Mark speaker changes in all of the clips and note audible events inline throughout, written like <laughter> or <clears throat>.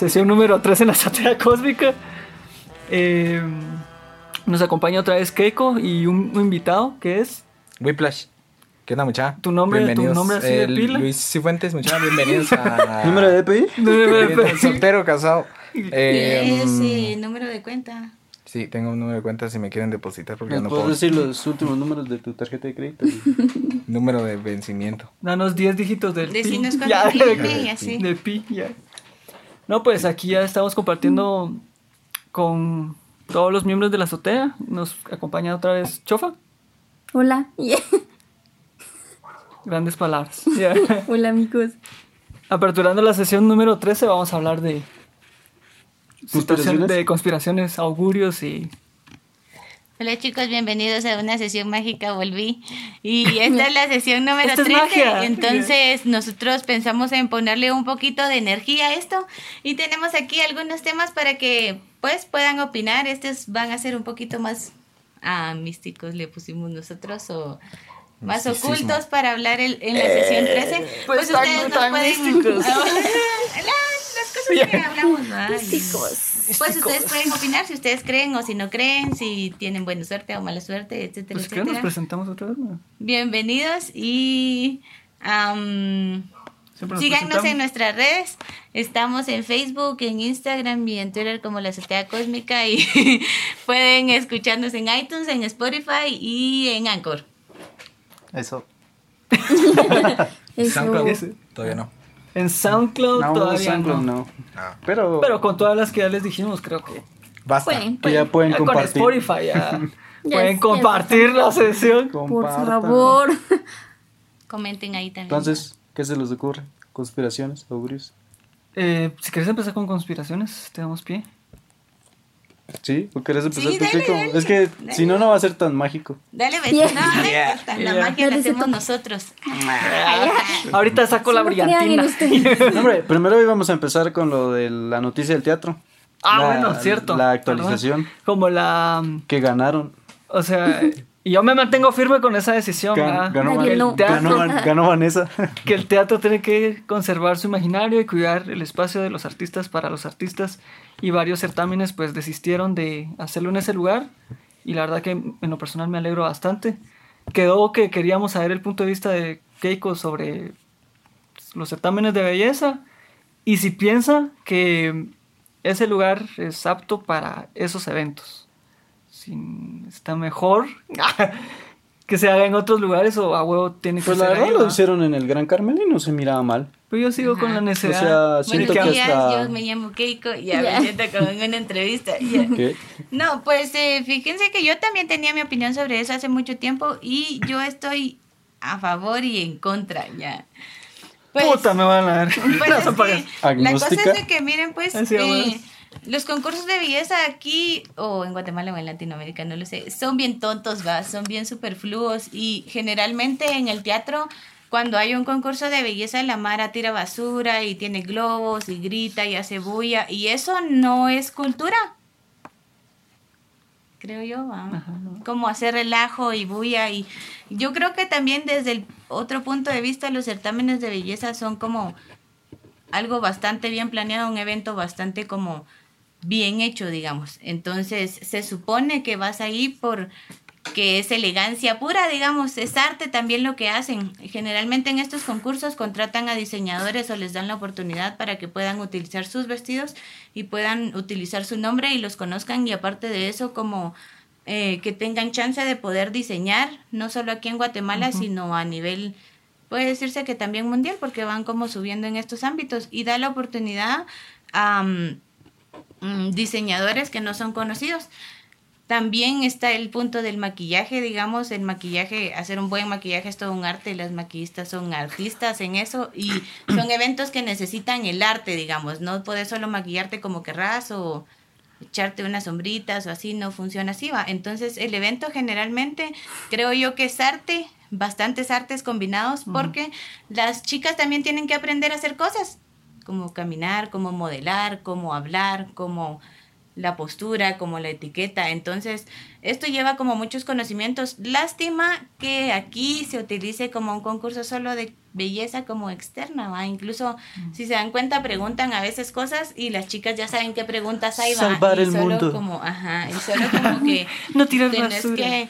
Speaker 1: sesión número 3 en la azotea cósmica. Eh, nos acompaña otra vez Keiko y un, un invitado que es
Speaker 2: Whiplash. ¿Qué onda, muchacha?
Speaker 1: ¿Tu nombre- tu nombre así de pila?
Speaker 2: Luis Cifuentes, muchacha. Bienvenidos a... <laughs>
Speaker 3: ¿Número de DPI?
Speaker 2: Bienvenidos, <laughs> Soltero, casado. Eh,
Speaker 4: Ese número de cuenta.
Speaker 2: Sí, tengo un número de cuenta si me quieren depositar porque
Speaker 3: ¿Me
Speaker 2: no puedo.
Speaker 3: decir los últimos números de tu tarjeta de crédito? <laughs>
Speaker 2: Número de vencimiento.
Speaker 1: Danos 10 dígitos del pi.
Speaker 4: Decinos
Speaker 1: Ya,
Speaker 4: tiene y así.
Speaker 1: De pi, ya. No, pues aquí ya estamos compartiendo con todos los miembros de la azotea. Nos acompaña otra vez Chofa.
Speaker 5: Hola. <laughs>
Speaker 1: Grandes palabras. Ya. <laughs>
Speaker 5: Hola amigos.
Speaker 1: Aperturando la sesión número 13 vamos a hablar de de conspiraciones, augurios y
Speaker 4: Hola chicos, bienvenidos a una sesión mágica, volví. Y <laughs> esta es la sesión número
Speaker 1: Esta es
Speaker 4: 13.
Speaker 1: magia.
Speaker 4: Entonces nosotros pensamos en ponerle un poquito de energía a esto. Y tenemos aquí algunos temas para que pues puedan opinar. Estos van a ser un poquito más ah, místicos, le pusimos nosotros, o más
Speaker 2: Misticismo.
Speaker 4: ocultos para hablar el- en la sesión 13.
Speaker 1: pues tan-
Speaker 4: ustedes nos pueden...
Speaker 1: místicos. <laughs>
Speaker 4: las cosas que <laughs> hablamos, ¿no? Pues ustedes pueden opinar si ustedes creen o si no creen, si tienen buena suerte o mala suerte, etcétera,
Speaker 1: pues que nos
Speaker 4: etcétera.
Speaker 1: presentamos otra vez. ¿no?
Speaker 4: Bienvenidos y
Speaker 1: nos
Speaker 4: síganos en nuestras redes. Estamos en Facebook, en Instagram y en Twitter como La Azotea Cósmica y <laughs> pueden escucharnos en iTunes, en Spotify y en Anchor.
Speaker 3: Eso. <laughs>
Speaker 5: Eso.
Speaker 2: Todavía no.
Speaker 1: En SoundCloud
Speaker 3: No,
Speaker 1: todavía
Speaker 3: SoundCloud
Speaker 1: no.
Speaker 3: no.
Speaker 2: Ah,
Speaker 3: Pero,
Speaker 1: Pero con todas las que ya les dijimos, creo que
Speaker 2: basta.
Speaker 5: Pueden,
Speaker 3: que ya
Speaker 5: pueden.
Speaker 1: con
Speaker 3: compartir.
Speaker 1: Spotify ya <laughs> pueden compartir la sesión.
Speaker 5: Por favor. <laughs>
Speaker 4: Comenten ahí también.
Speaker 3: Entonces, ¿qué se les ocurre? ¿Conspiraciones? ¿Augurios?
Speaker 1: Eh, si quieres empezar con conspiraciones, te damos pie.
Speaker 3: ¿Sí? ¿O querés empezar
Speaker 4: Sí,
Speaker 3: tú,
Speaker 4: dale,
Speaker 3: Keiko?
Speaker 4: dale,
Speaker 3: Es que
Speaker 4: dale.
Speaker 3: si no, no va a ser tan mágico.
Speaker 4: Dale, besito.
Speaker 5: Yeah.
Speaker 4: No, no importa, La
Speaker 1: Yeah.
Speaker 4: magia la hacemos nosotros.
Speaker 1: Ahorita saco la brillantina. <laughs>
Speaker 3: No, hombre, primero hoy vamos a empezar con lo de la noticia del teatro.
Speaker 1: Ah,
Speaker 3: La-
Speaker 1: bueno, cierto.
Speaker 3: La actualización
Speaker 1: Perdón. Como la.
Speaker 3: que ganaron.
Speaker 1: O sea, y yo me mantengo firme con esa decisión.
Speaker 3: Gan- ganó, Van- ganó Vanessa. <laughs>
Speaker 1: que el teatro tiene que conservar su imaginario y cuidar el espacio de los artistas para los artistas. Y varios certámenes, pues, desistieron de hacerlo en ese lugar. Y la verdad que en lo personal me alegro bastante. Quedó que queríamos saber el punto de vista de Keiko sobre los certámenes de belleza y si piensa que ese lugar es apto para esos eventos. Si está mejor <laughs> que se haga en otros lugares o a huevo tiene que
Speaker 3: Pues la
Speaker 1: ser
Speaker 3: verdad
Speaker 1: ahí,
Speaker 3: lo hicieron en el Gran Carmel y no se miraba mal.
Speaker 1: Pero yo sigo con la
Speaker 3: O
Speaker 1: necesidad.
Speaker 3: sea,
Speaker 4: Buenos
Speaker 3: siento que
Speaker 4: días,
Speaker 3: hasta...
Speaker 4: yo me llamo Keiko y ya
Speaker 5: Ya.
Speaker 4: me siento como en una entrevista. <laughs>
Speaker 3: ¿Qué?
Speaker 4: No, pues eh, fíjense que yo también tenía mi opinión sobre eso hace mucho tiempo y yo estoy a favor y en contra ya. Pues,
Speaker 1: Puta, me van a dar.
Speaker 4: pues, <laughs> es que la cosa es de que miren pues eh. Los concursos de belleza aquí o en Guatemala o en Latinoamérica, no lo sé, son bien tontos, va, son bien superfluos. Y generalmente en el teatro cuando hay un concurso de belleza la Mara tira basura y tiene globos y grita y hace bulla y eso no es cultura. Creo yo, como hacer relajo y bulla y yo creo que también desde el otro punto de vista los certámenes de belleza son como algo bastante bien planeado, un evento bastante como bien hecho, digamos. Entonces, se supone que vas ahí por que es elegancia pura, digamos, es arte también lo que hacen. Generalmente en estos concursos contratan a diseñadores o les dan la oportunidad para que puedan utilizar sus vestidos y puedan utilizar su nombre y los conozcan y aparte de eso como eh, que tengan chance de poder diseñar, no solo aquí en Guatemala, sino a nivel puede decirse que también mundial porque van como subiendo en estos ámbitos y da la oportunidad a mm, diseñadores que no son conocidos. También está el punto del maquillaje, digamos, el maquillaje, hacer un buen maquillaje es todo un arte, las maquillistas son artistas en eso y <clears throat> son eventos que necesitan el arte, digamos, no puedes solo maquillarte como querrás o echarte unas sombritas o así, no funciona así, va. Entonces el evento generalmente creo yo que es arte, bastantes artes combinados, porque las chicas también tienen que aprender a hacer cosas, como caminar, como modelar, como hablar, como la postura, como la etiqueta. Entonces, esto lleva como muchos conocimientos. Lástima que aquí se utilice como un concurso solo de belleza como externa, ¿va? Incluso, si se dan cuenta, preguntan a veces cosas y las chicas ya saben qué preguntas hay, ¿va?
Speaker 3: Salvar
Speaker 4: y
Speaker 3: el
Speaker 4: solo
Speaker 3: mundo.
Speaker 4: como, ajá, y solo como que <laughs>
Speaker 1: No tirar
Speaker 4: tenés
Speaker 1: basura.
Speaker 4: que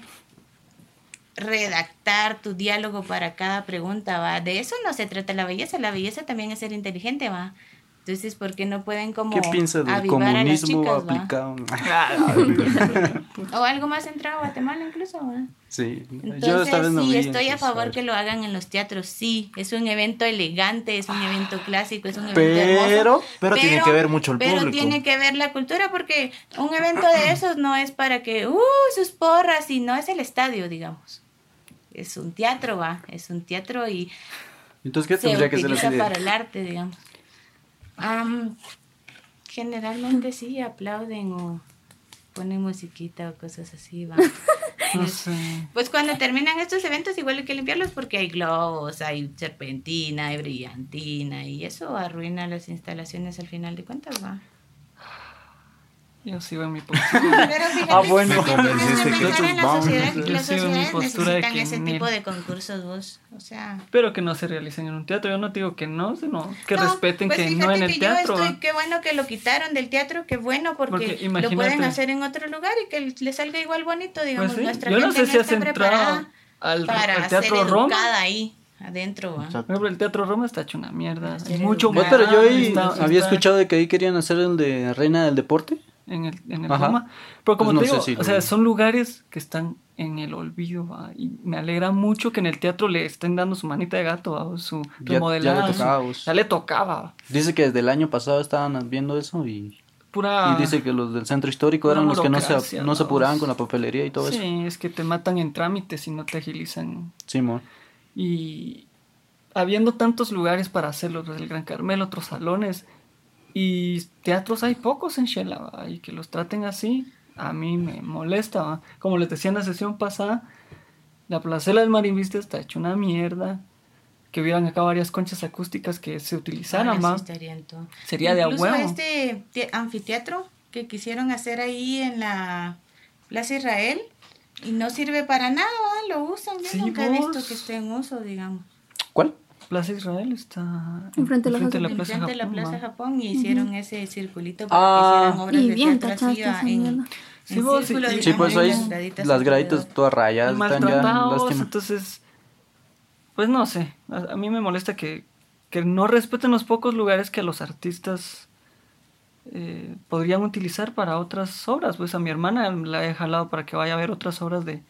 Speaker 4: redactar tu diálogo para cada pregunta, ¿va? De eso no se trata la belleza, la belleza también es ser inteligente, ¿va? Entonces, ¿por qué no pueden como
Speaker 3: ¿Qué piensa del comunismo
Speaker 4: chicas,
Speaker 3: aplicado?
Speaker 4: O algo más centrado a Guatemala incluso, ¿va?
Speaker 3: sí,
Speaker 4: Entonces,
Speaker 3: yo esta vez no
Speaker 4: sí,
Speaker 3: vi,
Speaker 4: estoy a favor que lo hagan en los teatros, sí. Es un evento elegante, es un evento clásico, es un evento
Speaker 3: Pero-
Speaker 4: hermoso.
Speaker 6: pero tiene que ver mucho el
Speaker 4: pero
Speaker 6: público.
Speaker 4: tiene que ver la cultura porque un evento de esos no es para que, uh, sus porras, y no es el estadio, digamos. Es un teatro, va, es un teatro y
Speaker 3: Entonces, ¿qué
Speaker 4: se
Speaker 3: tendría que ser
Speaker 4: para el arte, digamos. Am, generalmente sí aplauden o ponen musiquita o cosas así, va. <laughs>
Speaker 1: No sé.
Speaker 4: pues cuando terminan estos eventos igual hay que limpiarlos porque hay globos, hay serpentina, hay brillantina y eso arruina las instalaciones al final de cuentas, va.
Speaker 1: Yo sigo en mi postura. <laughs>
Speaker 4: Pero fíjate
Speaker 3: Ah, bueno.
Speaker 6: que-
Speaker 4: en la
Speaker 3: Vamos.
Speaker 4: sociedad,
Speaker 1: Yo
Speaker 4: las
Speaker 1: sigo en mi
Speaker 4: sociedades
Speaker 1: postura de
Speaker 4: necesitan
Speaker 1: que
Speaker 4: ese
Speaker 1: ni-
Speaker 4: tipo de concursos vos, o sea...
Speaker 1: Pero que no se realicen en un teatro. Yo no digo que no, sino que
Speaker 4: No,
Speaker 1: respeten
Speaker 4: pues
Speaker 1: que no en el
Speaker 4: que
Speaker 1: teatro.
Speaker 4: Yo estoy, qué bueno que lo quitaron del teatro, qué bueno porque,
Speaker 1: Porque
Speaker 4: lo pueden hacer en otro lugar y que le salga igual bonito, digamos.
Speaker 1: Pues sí,
Speaker 4: Nuestra
Speaker 1: Yo no
Speaker 4: gente
Speaker 1: sé si has
Speaker 4: está
Speaker 1: entrado
Speaker 4: preparada
Speaker 1: al,
Speaker 4: para
Speaker 1: al Teatro
Speaker 4: ser
Speaker 1: Roma.
Speaker 4: educada ahí adentro.
Speaker 1: ejemplo, el Teatro Roma está hecho una mierda. Hay mucho
Speaker 3: No,
Speaker 4: educada.
Speaker 3: pero yo ahí
Speaker 1: está-
Speaker 3: había
Speaker 1: está
Speaker 3: escuchado de que ahí querían hacer el de Reina del Deporte.
Speaker 1: En el, en el. Roma. Pero como
Speaker 3: Pues
Speaker 1: te
Speaker 3: no
Speaker 1: digo,
Speaker 3: si
Speaker 1: o sea, son lugares que están en el olvido. ¿va? Y me alegra mucho que en el teatro le estén dando su manita de gato, ¿va? su
Speaker 3: Ya- ya le
Speaker 1: remodelado. su-
Speaker 3: tocaba.
Speaker 1: Ya le tocaba.
Speaker 3: Dice que desde el año pasado estaban viendo eso y,
Speaker 1: Pura.
Speaker 3: y dice que los del centro histórico eran los que no se, no se apuraban con la papelería y todo eso.
Speaker 1: Sí, es que te matan en trámites y no te agilizan.
Speaker 3: Simón.
Speaker 1: Y habiendo tantos lugares para hacerlo, el Gran Carmel, otros salones, y teatros hay pocos en Shela, ¿va? y que los traten así, a mí me molesta. ¿va? Como les decía en la sesión pasada, la placela del Marimbiste está hecha una mierda. Que hubieran acá varias conchas acústicas que se utilizaran más.
Speaker 4: estaría en todo.
Speaker 1: Sería de a
Speaker 4: Incluso
Speaker 1: huevo.
Speaker 4: este te- anfiteatro que quisieron hacer ahí en la Plaza Israel y no sirve para nada, ¿va? lo usan. Yo
Speaker 1: Sí,
Speaker 4: nunca he visto
Speaker 1: vos.
Speaker 4: que esté en uso, digamos.
Speaker 3: ¿Cuál?
Speaker 1: Plaza Israel está
Speaker 5: Enfrente de la
Speaker 1: enfrente
Speaker 5: Plaza-
Speaker 1: Plaza
Speaker 4: Enfrente de la
Speaker 1: Japón,
Speaker 4: Plaza. Japón y hicieron ese circulito para
Speaker 3: Ah.
Speaker 4: que hicieran obras
Speaker 5: Y
Speaker 4: de
Speaker 5: bien
Speaker 4: teatro en.
Speaker 1: Sí, vos,
Speaker 4: círculo,
Speaker 1: sí,
Speaker 3: Sí, pues ahí
Speaker 4: las graditas
Speaker 3: las graditas
Speaker 4: alrededor.
Speaker 3: todas rayadas están ya
Speaker 1: entonces, pues no sé, a, a mí me molesta que, que no respeten los pocos lugares que los artistas eh, podrían utilizar para otras obras. Pues a mi hermana la he jalado para que vaya a ver otras obras de,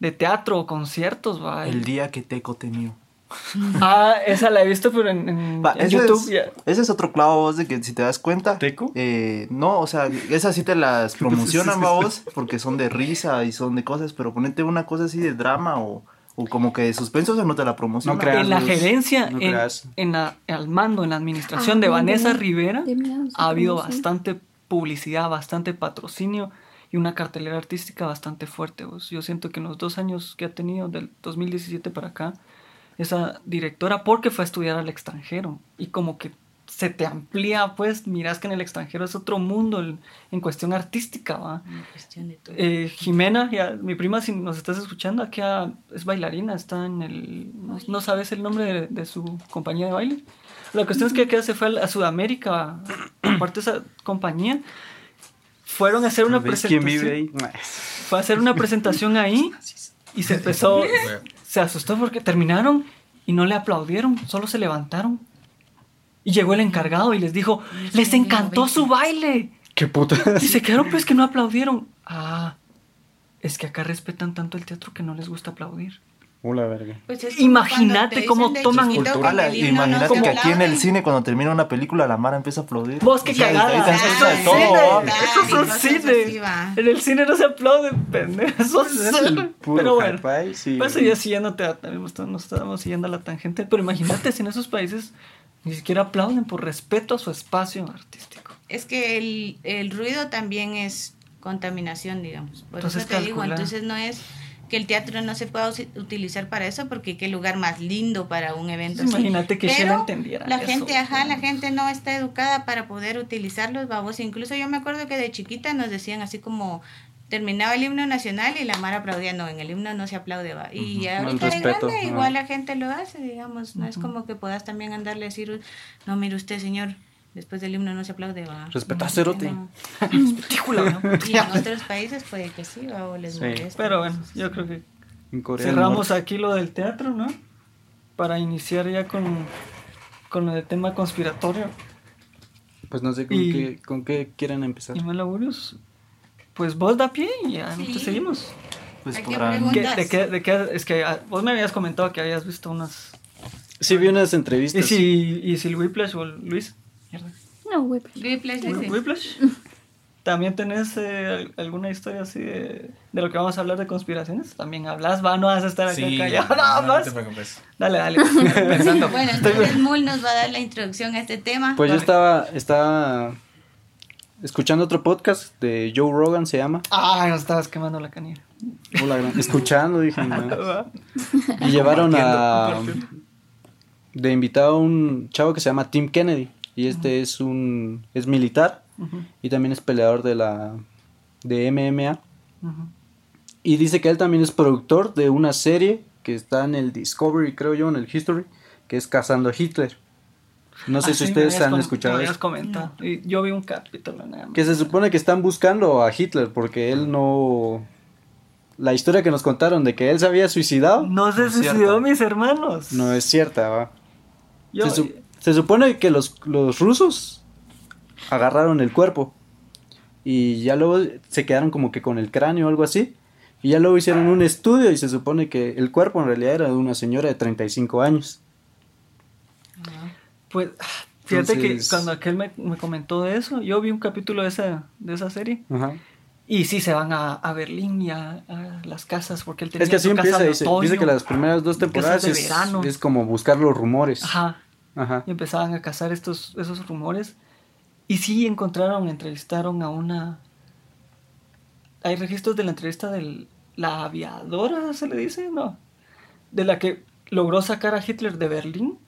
Speaker 1: de teatro o conciertos. ¿va?
Speaker 6: El día que Teco te mío. <laughs>
Speaker 1: Ah, esa la he visto, pero en, en-
Speaker 6: Va,
Speaker 1: en
Speaker 6: ese,
Speaker 1: YouTube.
Speaker 6: es,
Speaker 1: ya.
Speaker 6: ese es otro clavo, vos, de que si te das cuenta.
Speaker 3: ¿Teco?
Speaker 6: eh, no, o sea, esas sí te las <laughs> promocionan, vos, porque son de risa y son de cosas, pero ponete una cosa así de drama o, o como que de suspenso, o sea, no te la promocionan.
Speaker 3: No creas.
Speaker 1: En la
Speaker 3: Luz,
Speaker 1: gerencia,
Speaker 3: no
Speaker 1: en, en la, al mando, en la administración
Speaker 5: Ah,
Speaker 1: de Vanessa
Speaker 5: de-
Speaker 1: Rivera,
Speaker 5: de miedo,
Speaker 1: ha habido bastante publicidad, bastante patrocinio y una cartelera artística bastante fuerte. vos. Yo siento que en los dos años que ha tenido, del 2017 para acá, esa directora, porque fue a estudiar al extranjero y como que se te amplía, pues miras que en el extranjero es otro mundo en, en cuestión artística, ¿va?
Speaker 4: Una cuestión de todo.
Speaker 1: Eh, Jimena, ya, mi prima, si nos estás escuchando, aquí ah, es bailarina, está en el. No, no sabes el nombre de, de su compañía de baile. La cuestión es que acá se fue a, a Sudamérica, <clears throat> aparte de esa compañía. Fueron a hacer una
Speaker 3: ¿Ves quién
Speaker 1: presentación.
Speaker 3: vive ahí?
Speaker 1: Fue a hacer una presentación ahí <laughs> y se empezó. Se asustó porque terminaron y no le aplaudieron, solo se levantaron. Y llegó el encargado y les dijo: ¡Les encantó su baile!
Speaker 3: ¿Qué puta?
Speaker 1: Y se quedaron pues que no aplaudieron. Ah, es que acá respetan tanto el teatro que no les gusta aplaudir.
Speaker 3: Verga.
Speaker 4: Pues
Speaker 1: Imagínate cómo toman
Speaker 6: imagínate que aquí en el cine, cuando termina una película, la Mara empieza a aplaudir.
Speaker 1: Vos qué cagada. Eso es un cine. En el cine no se aplaude, pendejo. Eso es. <laughs> Pero bueno.
Speaker 3: sí.
Speaker 1: Pues ya siguiéndote, a- nos estábamos siguiendo a la tangente. Pero imagínate si en esos países ni siquiera aplauden por respeto a su espacio artístico.
Speaker 4: Es que el, el ruido también es contaminación, digamos. Por
Speaker 1: Entonces
Speaker 4: eso te digo,
Speaker 1: calcula.
Speaker 4: entonces no es que el teatro no se pueda utilizar para eso porque qué lugar más lindo para un evento
Speaker 1: Pues
Speaker 4: así.
Speaker 1: imagínate que
Speaker 4: Pero
Speaker 1: entendiera
Speaker 4: la
Speaker 1: eso.
Speaker 4: gente ajá la gente no está educada para poder utilizarlos babos incluso yo me acuerdo que de chiquita nos decían así como terminaba el himno nacional y la mar aplaudía no en el himno no se aplaude va y
Speaker 3: Ujú.
Speaker 4: ahorita de grande igual la gente lo hace digamos no es como que puedas también andarle a decir no mire usted señor después del himno no se aplaude va
Speaker 3: Respeta, cerote.
Speaker 4: no.
Speaker 1: ¿no? <laughs>
Speaker 4: y en otros países puede que sí va o les
Speaker 3: Sí.
Speaker 4: molesta
Speaker 1: Pero bueno, yo creo que
Speaker 3: En Corea del
Speaker 1: cerramos aquí lo del teatro, ¿no? Para iniciar ya con, con lo del tema conspiratorio.
Speaker 3: Pues no sé con,
Speaker 1: Y-
Speaker 3: qué, con qué quieren empezar.
Speaker 1: Y más laborios. Pues vos da pie y ya
Speaker 4: Sí.
Speaker 1: te seguimos.
Speaker 6: Pues.
Speaker 1: ¿Qué- de qué, de qué- es que ah, vos me habías comentado que habías visto unas...
Speaker 3: Sí, vi unas
Speaker 1: ¿Y
Speaker 3: entrevistas.
Speaker 1: si, y si el Whiplash o el Luis? Mierda.
Speaker 5: No.
Speaker 4: Whiplash, dice.
Speaker 1: Whiplash. <laughs> ¿También tenés eh, al- alguna historia así de, de lo que vamos a hablar de conspiraciones? También hablas, va, no vas a estar acá
Speaker 2: Sí,
Speaker 1: callado.
Speaker 2: no, <laughs>
Speaker 1: No,
Speaker 2: no
Speaker 1: vas.
Speaker 2: te preocupes.
Speaker 1: Dale, dale. <laughs> Pensando.
Speaker 4: Bueno, entonces Mul nos va a dar la introducción a este tema.
Speaker 3: Pues yo estaba, estaba escuchando otro podcast de Joe Rogan, se llama.
Speaker 1: Ah, no estabas quemando la canilla.
Speaker 3: Hola, escuchando, dije. Y llevaron a
Speaker 1: compartiendo.
Speaker 3: de invitado a un chavo que se llama Tim Kennedy. Y este es un es militar y también es peleador de la de MMA. Y dice que él también es productor de una serie que está en el Discovery, creo yo, en el History, que es Cazando a Hitler. No sé
Speaker 1: Ah,
Speaker 3: si
Speaker 1: sí,
Speaker 3: ustedes han escuchado.
Speaker 1: Y yo vi un capítulo nada más.
Speaker 3: Que se supone que están buscando a Hitler porque él no... La historia que nos contaron de que él se había suicidado
Speaker 1: No se
Speaker 6: No
Speaker 1: suicidó
Speaker 6: cierto.
Speaker 1: mis hermanos.
Speaker 3: no es cierta, ¿va?
Speaker 1: Yo,
Speaker 3: se, su- se supone que los, los rusos agarraron el cuerpo y ya luego se quedaron como que con el cráneo o algo así. Y ya luego hicieron un estudio y se supone que el cuerpo en realidad era de una señora de 35 años.
Speaker 1: Pues, fíjate
Speaker 3: Entonces-
Speaker 1: que cuando aquel me, me comentó de eso, yo vi un capítulo de esa, de esa serie.
Speaker 3: Ajá.
Speaker 1: Y sí se van a, a Berlín y a, a las casas, porque él tenía
Speaker 3: Es que así empieza, dice, dice que las primeras dos temporadas es, es como buscar los rumores.
Speaker 1: Ajá.
Speaker 3: Ajá.
Speaker 1: Y empezaban a cazar estos, esos rumores. Y sí encontraron, entrevistaron a una... Hay registros de la entrevista de la aviadora, se le dice, ¿no? De la que logró sacar a Hitler de Berlín,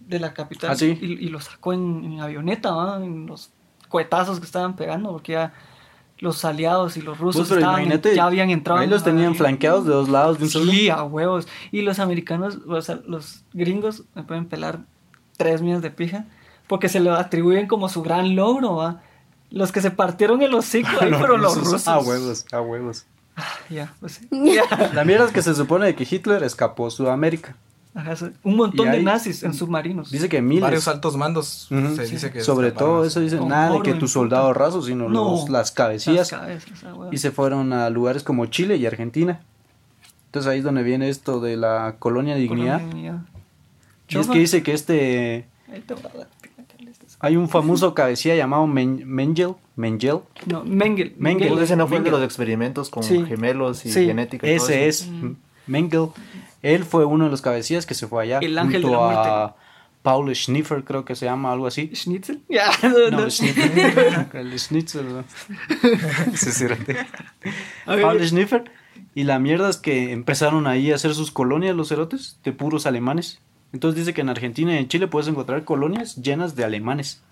Speaker 1: de la capital.
Speaker 3: Ah, sí.
Speaker 1: y, y lo sacó en, en avioneta, ¿va? En los cohetazos que estaban pegando, porque ya los aliados y los rusos
Speaker 3: Pues,
Speaker 1: estaban ya habían entrado.
Speaker 3: ahí los tenían flanqueados de dos lados de un solo.
Speaker 1: Sí, a huevos. Y los americanos, o sea, los gringos me pueden pelar tres millas de pija porque se lo atribuyen como su gran logro, ¿va? Los que se partieron el hocico ahí <laughs> fueron los rusos.
Speaker 3: A huevos, a huevos.
Speaker 1: Ya, pues sí. <laughs> Ya.
Speaker 3: La mierda es que se supone que Hitler escapó a Sudamérica.
Speaker 1: Ajá, un montón de nazis en submarinos.
Speaker 3: Dice que miles.
Speaker 2: Varios altos mandos se
Speaker 3: Sí.
Speaker 2: dice que
Speaker 3: Sobre
Speaker 2: escaparon
Speaker 3: todo eso dicen
Speaker 1: Con
Speaker 3: nada de que
Speaker 1: en
Speaker 3: tu
Speaker 1: puta.
Speaker 3: soldado raso, sino
Speaker 1: No.
Speaker 3: los, las cabecillas.
Speaker 1: Las cabezas, ah, huevos.
Speaker 3: Y se fueron a lugares como Chile y Argentina. Entonces ahí es donde viene esto de la colonia de dignidad.
Speaker 1: Colonia de dignidad.
Speaker 3: Y es que dice que este... Hay un famoso cabecilla llamado Men- Mengel. Mengel.
Speaker 1: No, Mengel.
Speaker 3: Mengel.
Speaker 6: Pues ese no fue el de los experimentos con
Speaker 1: Sí.
Speaker 6: gemelos y
Speaker 1: Sí.
Speaker 6: genética. y todo
Speaker 3: Ese
Speaker 6: eso.
Speaker 3: es Mengel. Él fue uno de los cabecillas que se fue allá.
Speaker 1: El ángel de
Speaker 3: junto a Paul Schniffer, creo que se llama, algo así.
Speaker 1: Schnitzel. <laughs> Ya,
Speaker 3: No, Schniffer. el Schnitzel. ¿no? Era de-
Speaker 1: A ver,
Speaker 3: Paul Schniffer. Y la mierda es que empezaron ahí a hacer sus colonias los cerotes de puros alemanes. Entonces dice que en Argentina y en Chile puedes encontrar colonias llenas de alemanes.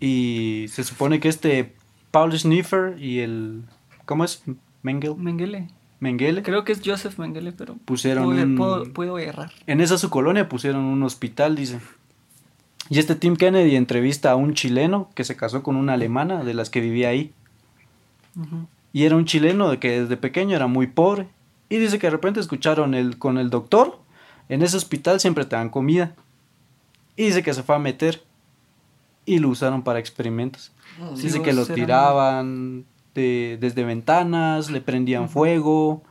Speaker 3: Y se supone que este Paul Schniffer y el... ¿Cómo es? Mengel.
Speaker 1: Mengele.
Speaker 3: Mengele.
Speaker 1: Creo que es Joseph Mengele, pero
Speaker 3: Pusieron
Speaker 1: puedo,
Speaker 3: un-
Speaker 1: puedo- puedo errar.
Speaker 3: En esa su colonia pusieron un hospital, dice. Y este Tim Kennedy entrevista a un chileno que se casó con una alemana de las que vivía ahí. Y era un chileno de que desde pequeño era muy pobre. Y dice que de repente escucharon el, con el doctor, en ese hospital siempre te dan comida. Y dice que se fue a meter. Y lo usaron para experimentos. dice
Speaker 1: Sí,
Speaker 3: que lo tiraban de- desde ventanas, le prendían fuego.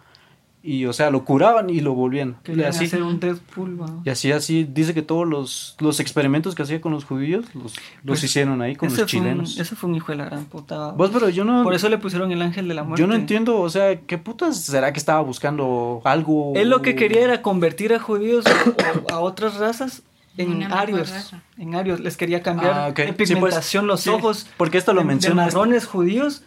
Speaker 3: Y o sea, lo curaban y lo volvían. Y
Speaker 1: Querían
Speaker 3: así,
Speaker 1: hacer un Deadpool, ¿va?
Speaker 3: y así, así, dice que todos los, los experimentos que hacía con los judíos los, los
Speaker 1: Pues,
Speaker 3: hicieron ahí con los
Speaker 1: fue un-
Speaker 3: chilenos.
Speaker 1: ese fue un hijo de la gran puta.
Speaker 3: Vos, pero yo no,
Speaker 1: Por eso le pusieron el ángel de la muerte.
Speaker 3: yo no entiendo, o sea, ¿qué putas será que estaba buscando algo?
Speaker 1: Él lo que quería era convertir a judíos o a otras razas en arios. En arios. Les quería cambiar
Speaker 3: Ah, ok.
Speaker 1: de
Speaker 3: Sí, pues,
Speaker 1: pigmentación los
Speaker 3: sí,
Speaker 1: ojos.
Speaker 3: porque esto lo
Speaker 1: de-
Speaker 3: menciona
Speaker 1: De marrones judíos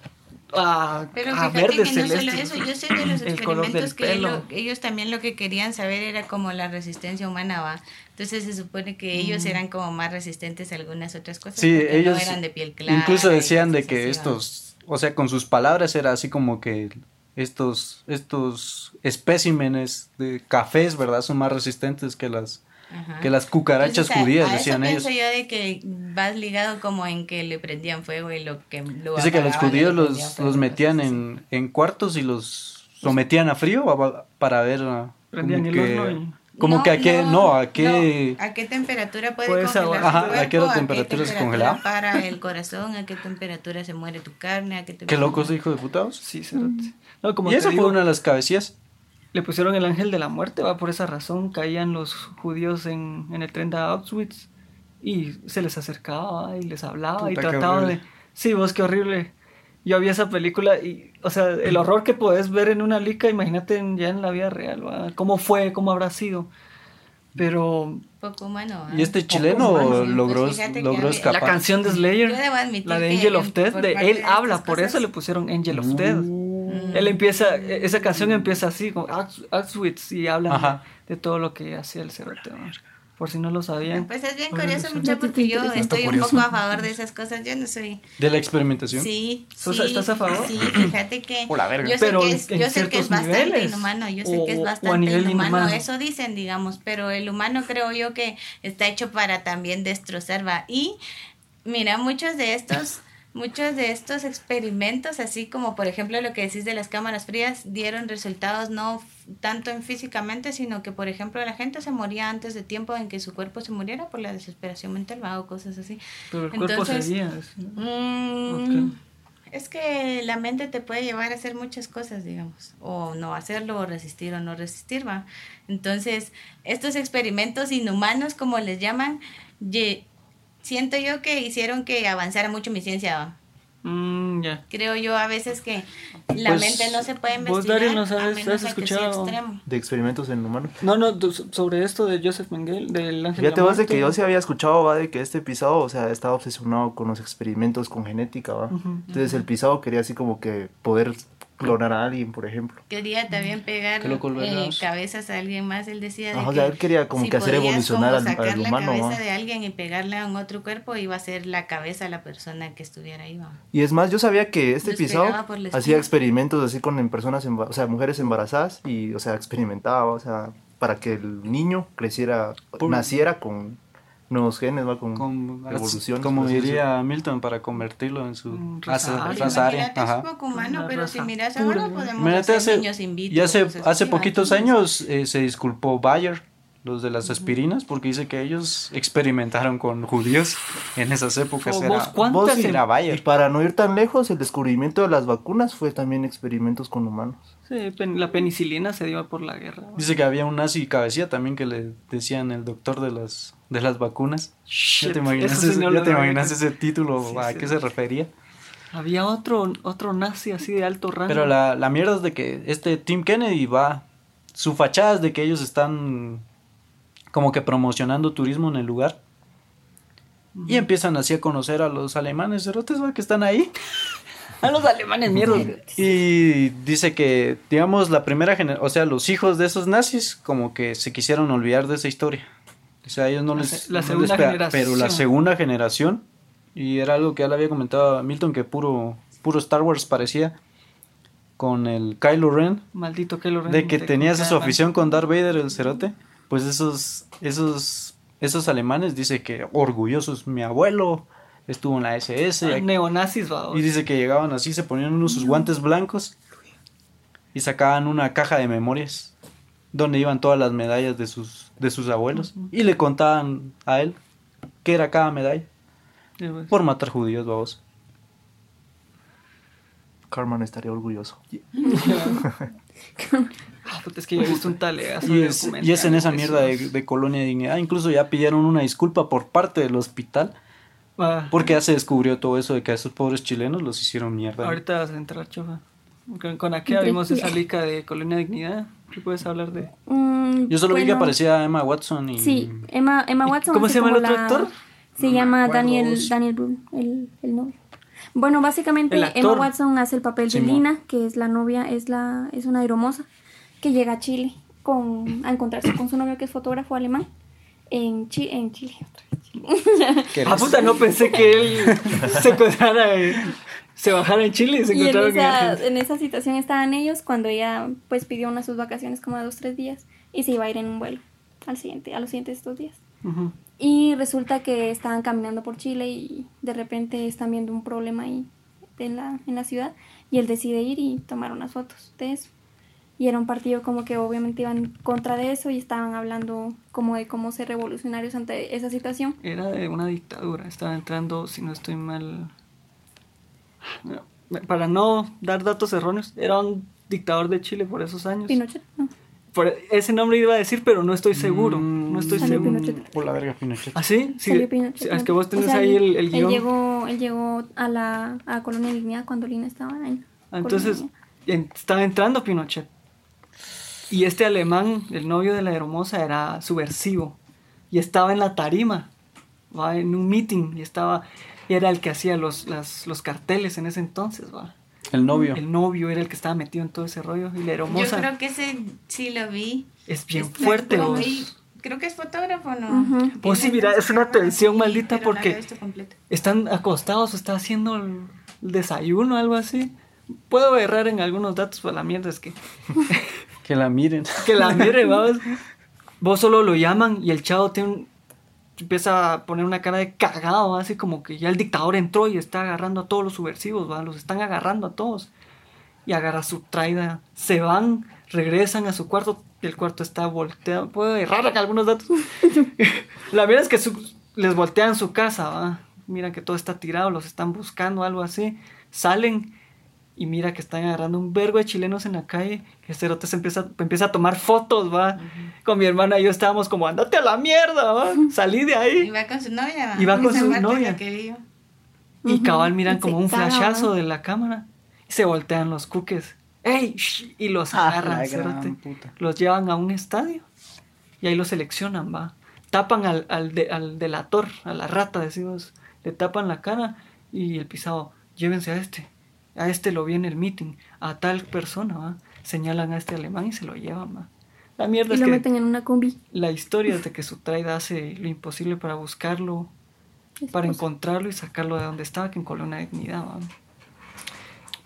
Speaker 1: a,
Speaker 4: Pero
Speaker 1: a verde
Speaker 4: que no solo eso, yo sé de <clears throat> los experimentos que ellos también lo que querían saber era como la resistencia humana va. Entonces se supone que ellos eran como más resistentes a algunas otras cosas.
Speaker 3: Sí, ellos
Speaker 4: no eran de piel clara.
Speaker 3: incluso decían de que estos, o sea, con sus palabras era así como que estos, estos especímenes de cafés, ¿verdad? Son más resistentes que las,
Speaker 4: Ajá.
Speaker 3: que las cucarachas
Speaker 4: Entonces,
Speaker 3: judías,
Speaker 4: a
Speaker 3: decían
Speaker 4: eso
Speaker 3: ellos.
Speaker 4: pienso yo de que vas ligado como en que le prendían fuego y lo que lo
Speaker 3: Dice que los judíos los,
Speaker 4: fuego,
Speaker 3: los metían en, en cuartos y los sometían a frío para ver ah,
Speaker 1: Prendían
Speaker 3: como
Speaker 1: el
Speaker 3: que,
Speaker 1: horno y-
Speaker 3: como que a qué, no, a qué...
Speaker 4: no, a qué temperatura puede
Speaker 1: Puedes
Speaker 4: congelar tu
Speaker 3: Ajá, a qué
Speaker 4: cuerpo,
Speaker 3: temperatura se
Speaker 4: temperatura
Speaker 3: congelaba.
Speaker 4: para el corazón, a qué temperatura se muere tu carne, a qué <laughs>
Speaker 3: Qué
Speaker 4: temperatura...
Speaker 3: loco ese hijo de putados.
Speaker 1: Sí, cerote. No, como
Speaker 3: Y esa
Speaker 1: digo,
Speaker 3: fue una de las cabecillas.
Speaker 1: Le pusieron el ángel de la muerte, va por esa razón caían los judíos en, en el tren de Auschwitz y se les acercaba y les hablaba y
Speaker 3: Puta,
Speaker 1: trataba de sí vos qué horrible yo vi esa película y o sea el horror que podés ver en una lica imagínate en- ya en la vida real ¿va? cómo fue cómo habrá sido pero
Speaker 4: Poco humano.
Speaker 3: Y este chileno
Speaker 4: humano.
Speaker 3: logró,
Speaker 4: Pues
Speaker 3: logró escapar.
Speaker 1: la canción de Slayer la de
Speaker 4: que
Speaker 1: Angel of Death de él
Speaker 4: de
Speaker 1: habla por eso le pusieron Angel of Death
Speaker 4: Mm.
Speaker 1: Él empieza e- esa canción empieza así como Ausch- Auschwitz y habla de, de todo lo que hacía el cerote ¿no? por si no lo sabían
Speaker 4: Pues es bien curioso, mucho, porque yo estoy un poco a favor de esas cosas. Yo no soy.
Speaker 3: De la experimentación.
Speaker 4: Sí,
Speaker 1: ¿Sos-
Speaker 4: sí,
Speaker 1: estás a favor?
Speaker 4: Sí, fíjate que.
Speaker 3: Por la verga.
Speaker 4: Yo sé
Speaker 1: Pero
Speaker 4: que es,
Speaker 1: en
Speaker 4: yo sé que es bastante
Speaker 1: niveles,
Speaker 4: inhumano. Yo sé
Speaker 1: o-
Speaker 4: que es
Speaker 1: o a
Speaker 4: bastante
Speaker 1: nivel
Speaker 4: inhumano.
Speaker 1: inhumano.
Speaker 4: Eso dicen, digamos. Pero el humano creo yo que está hecho para también destrozar. ¿va? Y mira, muchos de estos. Muchos de estos experimentos, así como por ejemplo lo que decís de las cámaras frías, dieron resultados no tanto en físicamente, sino que por ejemplo la gente se moría antes de tiempo en que su cuerpo se muriera por la desesperación mental o cosas así.
Speaker 1: pero el cuerpo
Speaker 4: Entonces,
Speaker 1: seguía ¿sí?
Speaker 4: Mm. Es que la mente te puede llevar a hacer muchas cosas, digamos, o no hacerlo, o resistir o no resistir, va. Entonces, estos experimentos inhumanos, como les llaman, siento yo que hicieron que avanzara mucho mi ciencia, va.
Speaker 1: Mm, ya
Speaker 4: Creo yo a veces que la
Speaker 1: Pues,
Speaker 4: mente no se puede
Speaker 1: vos,
Speaker 4: investigar
Speaker 1: Dario, ¿no
Speaker 4: a
Speaker 1: sabes?
Speaker 4: menos
Speaker 1: ¿Has
Speaker 4: a que sea
Speaker 1: escuchado?
Speaker 6: De experimentos en humanos.
Speaker 1: no no sobre esto de Joseph Mengele del ángel
Speaker 6: Fíjate vos de que yo sí había escuchado, va, de que este pisado, o sea, estaba obsesionado con los experimentos con genética, va.
Speaker 1: Ujú.
Speaker 6: Entonces el pisado quería así como que poder clonar a alguien, por ejemplo.
Speaker 4: Quería también pegar eh, cabezas a alguien más. Él decía de
Speaker 6: Ajá, o
Speaker 4: que
Speaker 6: sea, él quería como
Speaker 4: si
Speaker 6: que hacer evolucionar
Speaker 4: como
Speaker 6: al- al
Speaker 4: sacar la
Speaker 6: humano,
Speaker 4: cabeza
Speaker 6: ¿va?
Speaker 4: de alguien y pegarle a un otro cuerpo iba a ser la cabeza de la persona que estuviera ahí. ¿va?
Speaker 6: Y es más, yo sabía que este
Speaker 4: la
Speaker 6: hacía experimentos así con personas, emba- o sea, mujeres embarazadas y, o sea, experimentaba, o sea, para que el niño creciera, naciera con nuevos genes, va, con,
Speaker 3: Como,
Speaker 6: evolución.
Speaker 3: como diría Milton, para convertirlo en su
Speaker 1: Un
Speaker 3: raza,
Speaker 1: raza aria.
Speaker 4: es
Speaker 3: Ajá.
Speaker 4: poco humano, pero
Speaker 1: raza
Speaker 4: si miras ahora podemos
Speaker 3: Imagínate,
Speaker 4: hacer
Speaker 3: hace,
Speaker 4: niños in vitro.
Speaker 3: y hace, hace poquitos años eh, se disculpó Bayer, los de las aspirinas, porque dice que ellos experimentaron con judíos en esas épocas.
Speaker 1: Oh,
Speaker 3: Era,
Speaker 1: vos, ¿cuántas
Speaker 6: Vos,
Speaker 3: era
Speaker 6: Y
Speaker 3: Bayer.
Speaker 6: para no ir tan lejos, el descubrimiento de las vacunas fue también experimentos con humanos.
Speaker 1: Sí, la penicilina se dio por la guerra.
Speaker 3: Dice que había un nazi cabecilla también que le decían el doctor de las, de las vacunas. ¿Ya te imaginas,
Speaker 1: sí no
Speaker 3: ya te imaginas ese título?
Speaker 1: Sí,
Speaker 3: ¿A
Speaker 1: sí.
Speaker 3: qué se refería?
Speaker 1: había otro otro nazi así de alto rango
Speaker 3: Pero la, la mierda es de que este Tim Kennedy va. Su fachada es de que ellos están como que promocionando turismo en el lugar. Y empiezan así a conocer a los alemanes cerotes, que están ahí. <laughs>
Speaker 1: a los alemanes mierda
Speaker 3: Y dice que, digamos, la primera generación, o sea, los hijos de esos nazis, como que se quisieron olvidar de esa historia. O sea, ellos no
Speaker 1: La
Speaker 3: les.
Speaker 1: se- la
Speaker 3: no
Speaker 1: segunda
Speaker 3: les pega,
Speaker 1: generación.
Speaker 3: Pero la segunda generación, y era algo que ya le había comentado a Milton, que puro, puro Star Wars parecía, con el Kylo Ren,
Speaker 1: maldito Kylo Ren
Speaker 3: de que
Speaker 1: te
Speaker 3: tenías su afición con Darth Vader, el cerote, pues esos, esos, esos alemanes, dice que orgullosos, mi abuelo estuvo en la SS,
Speaker 1: Ah, neonazis va
Speaker 3: y dice que llegaban así, se ponían unos sus guantes blancos y sacaban una caja de memorias donde iban todas las medallas de sus, de sus abuelos y le contaban a él qué era cada medalla
Speaker 1: pues.
Speaker 3: por matar judíos, vamos.
Speaker 6: Carmen estaría orgulloso. <laughs>
Speaker 1: Ah, puta, es que yo he visto un talegazo
Speaker 3: Y
Speaker 1: de
Speaker 3: es, y es en esa mierda de, de colonia de dignidad. Incluso ya pidieron una disculpa por parte del hospital
Speaker 1: Ah,
Speaker 3: porque ya se descubrió todo eso de que a esos pobres chilenos los hicieron mierda.
Speaker 1: ahorita vas a entrar, chofa. Con, con Akea vimos esa <laughs> lica de Colonia Dignidad. ¿Qué puedes hablar de?
Speaker 5: Mm,
Speaker 3: Yo solo vi que aparecía Emma Watson y...
Speaker 5: Sí, Emma, Emma
Speaker 1: ¿Y
Speaker 5: Watson.
Speaker 1: cómo se llama el otro
Speaker 5: la-
Speaker 1: actor?
Speaker 5: Se
Speaker 2: No
Speaker 5: llama. Daniel, Daniel Brühl, el, el novio. Bueno, básicamente Emma. Watson hace el papel de. Lina, que es la novia, es la es una aeromoza que llega a Chile con a encontrarse con su novio que es fotógrafo alemán en, Chi- en Chile.
Speaker 2: ¿Qué
Speaker 1: Ah, puta, no pensé que él <laughs> se encontrara, se bajara en Chile y se
Speaker 5: Y en
Speaker 1: encontraron en
Speaker 5: esa, en esa situación estaban ellos cuando ella pues pidió unas sus vacaciones como de dos tres días y se iba a ir en un vuelo al siguiente a los siguientes dos días.
Speaker 1: Ujú.
Speaker 5: Y resulta que estaban caminando por Chile y de repente están viendo un problema ahí en la, en la ciudad y él decide ir y tomar unas fotos de eso. Y era un partido como que obviamente iban contra de eso y estaban hablando como de cómo ser revolucionarios ante esa situación.
Speaker 1: Era de una dictadura, estaba entrando, si no estoy mal, para no dar datos erróneos, era un dictador de Chile por esos años.
Speaker 5: Pinochet, ¿no?
Speaker 1: Por ese nombre iba a decir, pero no estoy seguro, no estoy seguro.
Speaker 5: Pinochet.
Speaker 3: Por la verga, Pinochet.
Speaker 1: ¿Ah, sí? Sí,
Speaker 5: Salió Pinochet,
Speaker 1: es que vos
Speaker 5: O
Speaker 1: tenés
Speaker 5: sea,
Speaker 1: ahí el, el
Speaker 5: Él
Speaker 1: guion.
Speaker 5: llegó, él llegó a la a Colonia Dignidad cuando Lina estaba ahí.
Speaker 1: Ah, Entonces, en- estaba entrando Pinochet. Y este alemán, el novio de la hermosa, era subversivo. Y estaba en la tarima, ¿va? en un meeting. Y estaba, y era el que hacía los, las- los carteles en ese entonces. ¿va?
Speaker 3: El novio.
Speaker 1: El novio era el que estaba metido en todo ese rollo. Y la
Speaker 4: Yo
Speaker 1: hermosa
Speaker 4: creo que ese sí lo vi.
Speaker 1: es bien fuerte. vos.
Speaker 4: Creo que es fotógrafo, ¿no?
Speaker 1: Pues sí, mira, es una tensión
Speaker 4: Sí,
Speaker 1: maldita porque-. Están acostados o está haciendo el, desayuno algo así. Puedo errar en algunos datos, pero la mierda es que
Speaker 3: Que la miren.
Speaker 1: que la mire, <laughs> vamos. Vos solo lo llaman y el chavo tiene un- empieza a poner una cara de cagado, así como que ya el dictador entró y está agarrando a todos los subversivos, ¿va? los están agarrando a todos. Y agarra su traida, se van, regresan a su cuarto, y el cuarto está volteado. Puedo errar en algunos datos. <laughs> La verdad es que su- les voltean su casa, ¿va? Miran que todo está tirado, los están buscando, algo así. Salen y mira que están agarrando un vergo de chilenos en la calle. Que este se empieza, empieza a tomar fotos, va. Con mi hermana y yo estábamos como, andate a la mierda, va. <laughs> Salí de
Speaker 4: Y
Speaker 1: ahí.
Speaker 4: va con su novia.
Speaker 1: Y va con su novia.
Speaker 4: que.
Speaker 1: Y cabal miran
Speaker 5: Y
Speaker 1: como
Speaker 5: se
Speaker 1: un flashazo de la cámara. Y se voltean los cuques. ¡Ey! shh", Y los <laughs> agarran. Los llevan a un estadio. Y ahí los seleccionan, va. Tapan al, al, de- al delator, a la rata, decimos. Le tapan la cara y el pisado, llévense a este. A este lo vi en el meeting. A tal persona, va. Señalan a este alemán y se lo llevan, va. La mierda
Speaker 5: Y
Speaker 1: es
Speaker 5: lo
Speaker 1: que
Speaker 5: meten en una combi.
Speaker 1: la historia de que su traida hace lo imposible para buscarlo, para encontrarlo y sacarlo de donde estaba, que en Colonia Dignidad, va.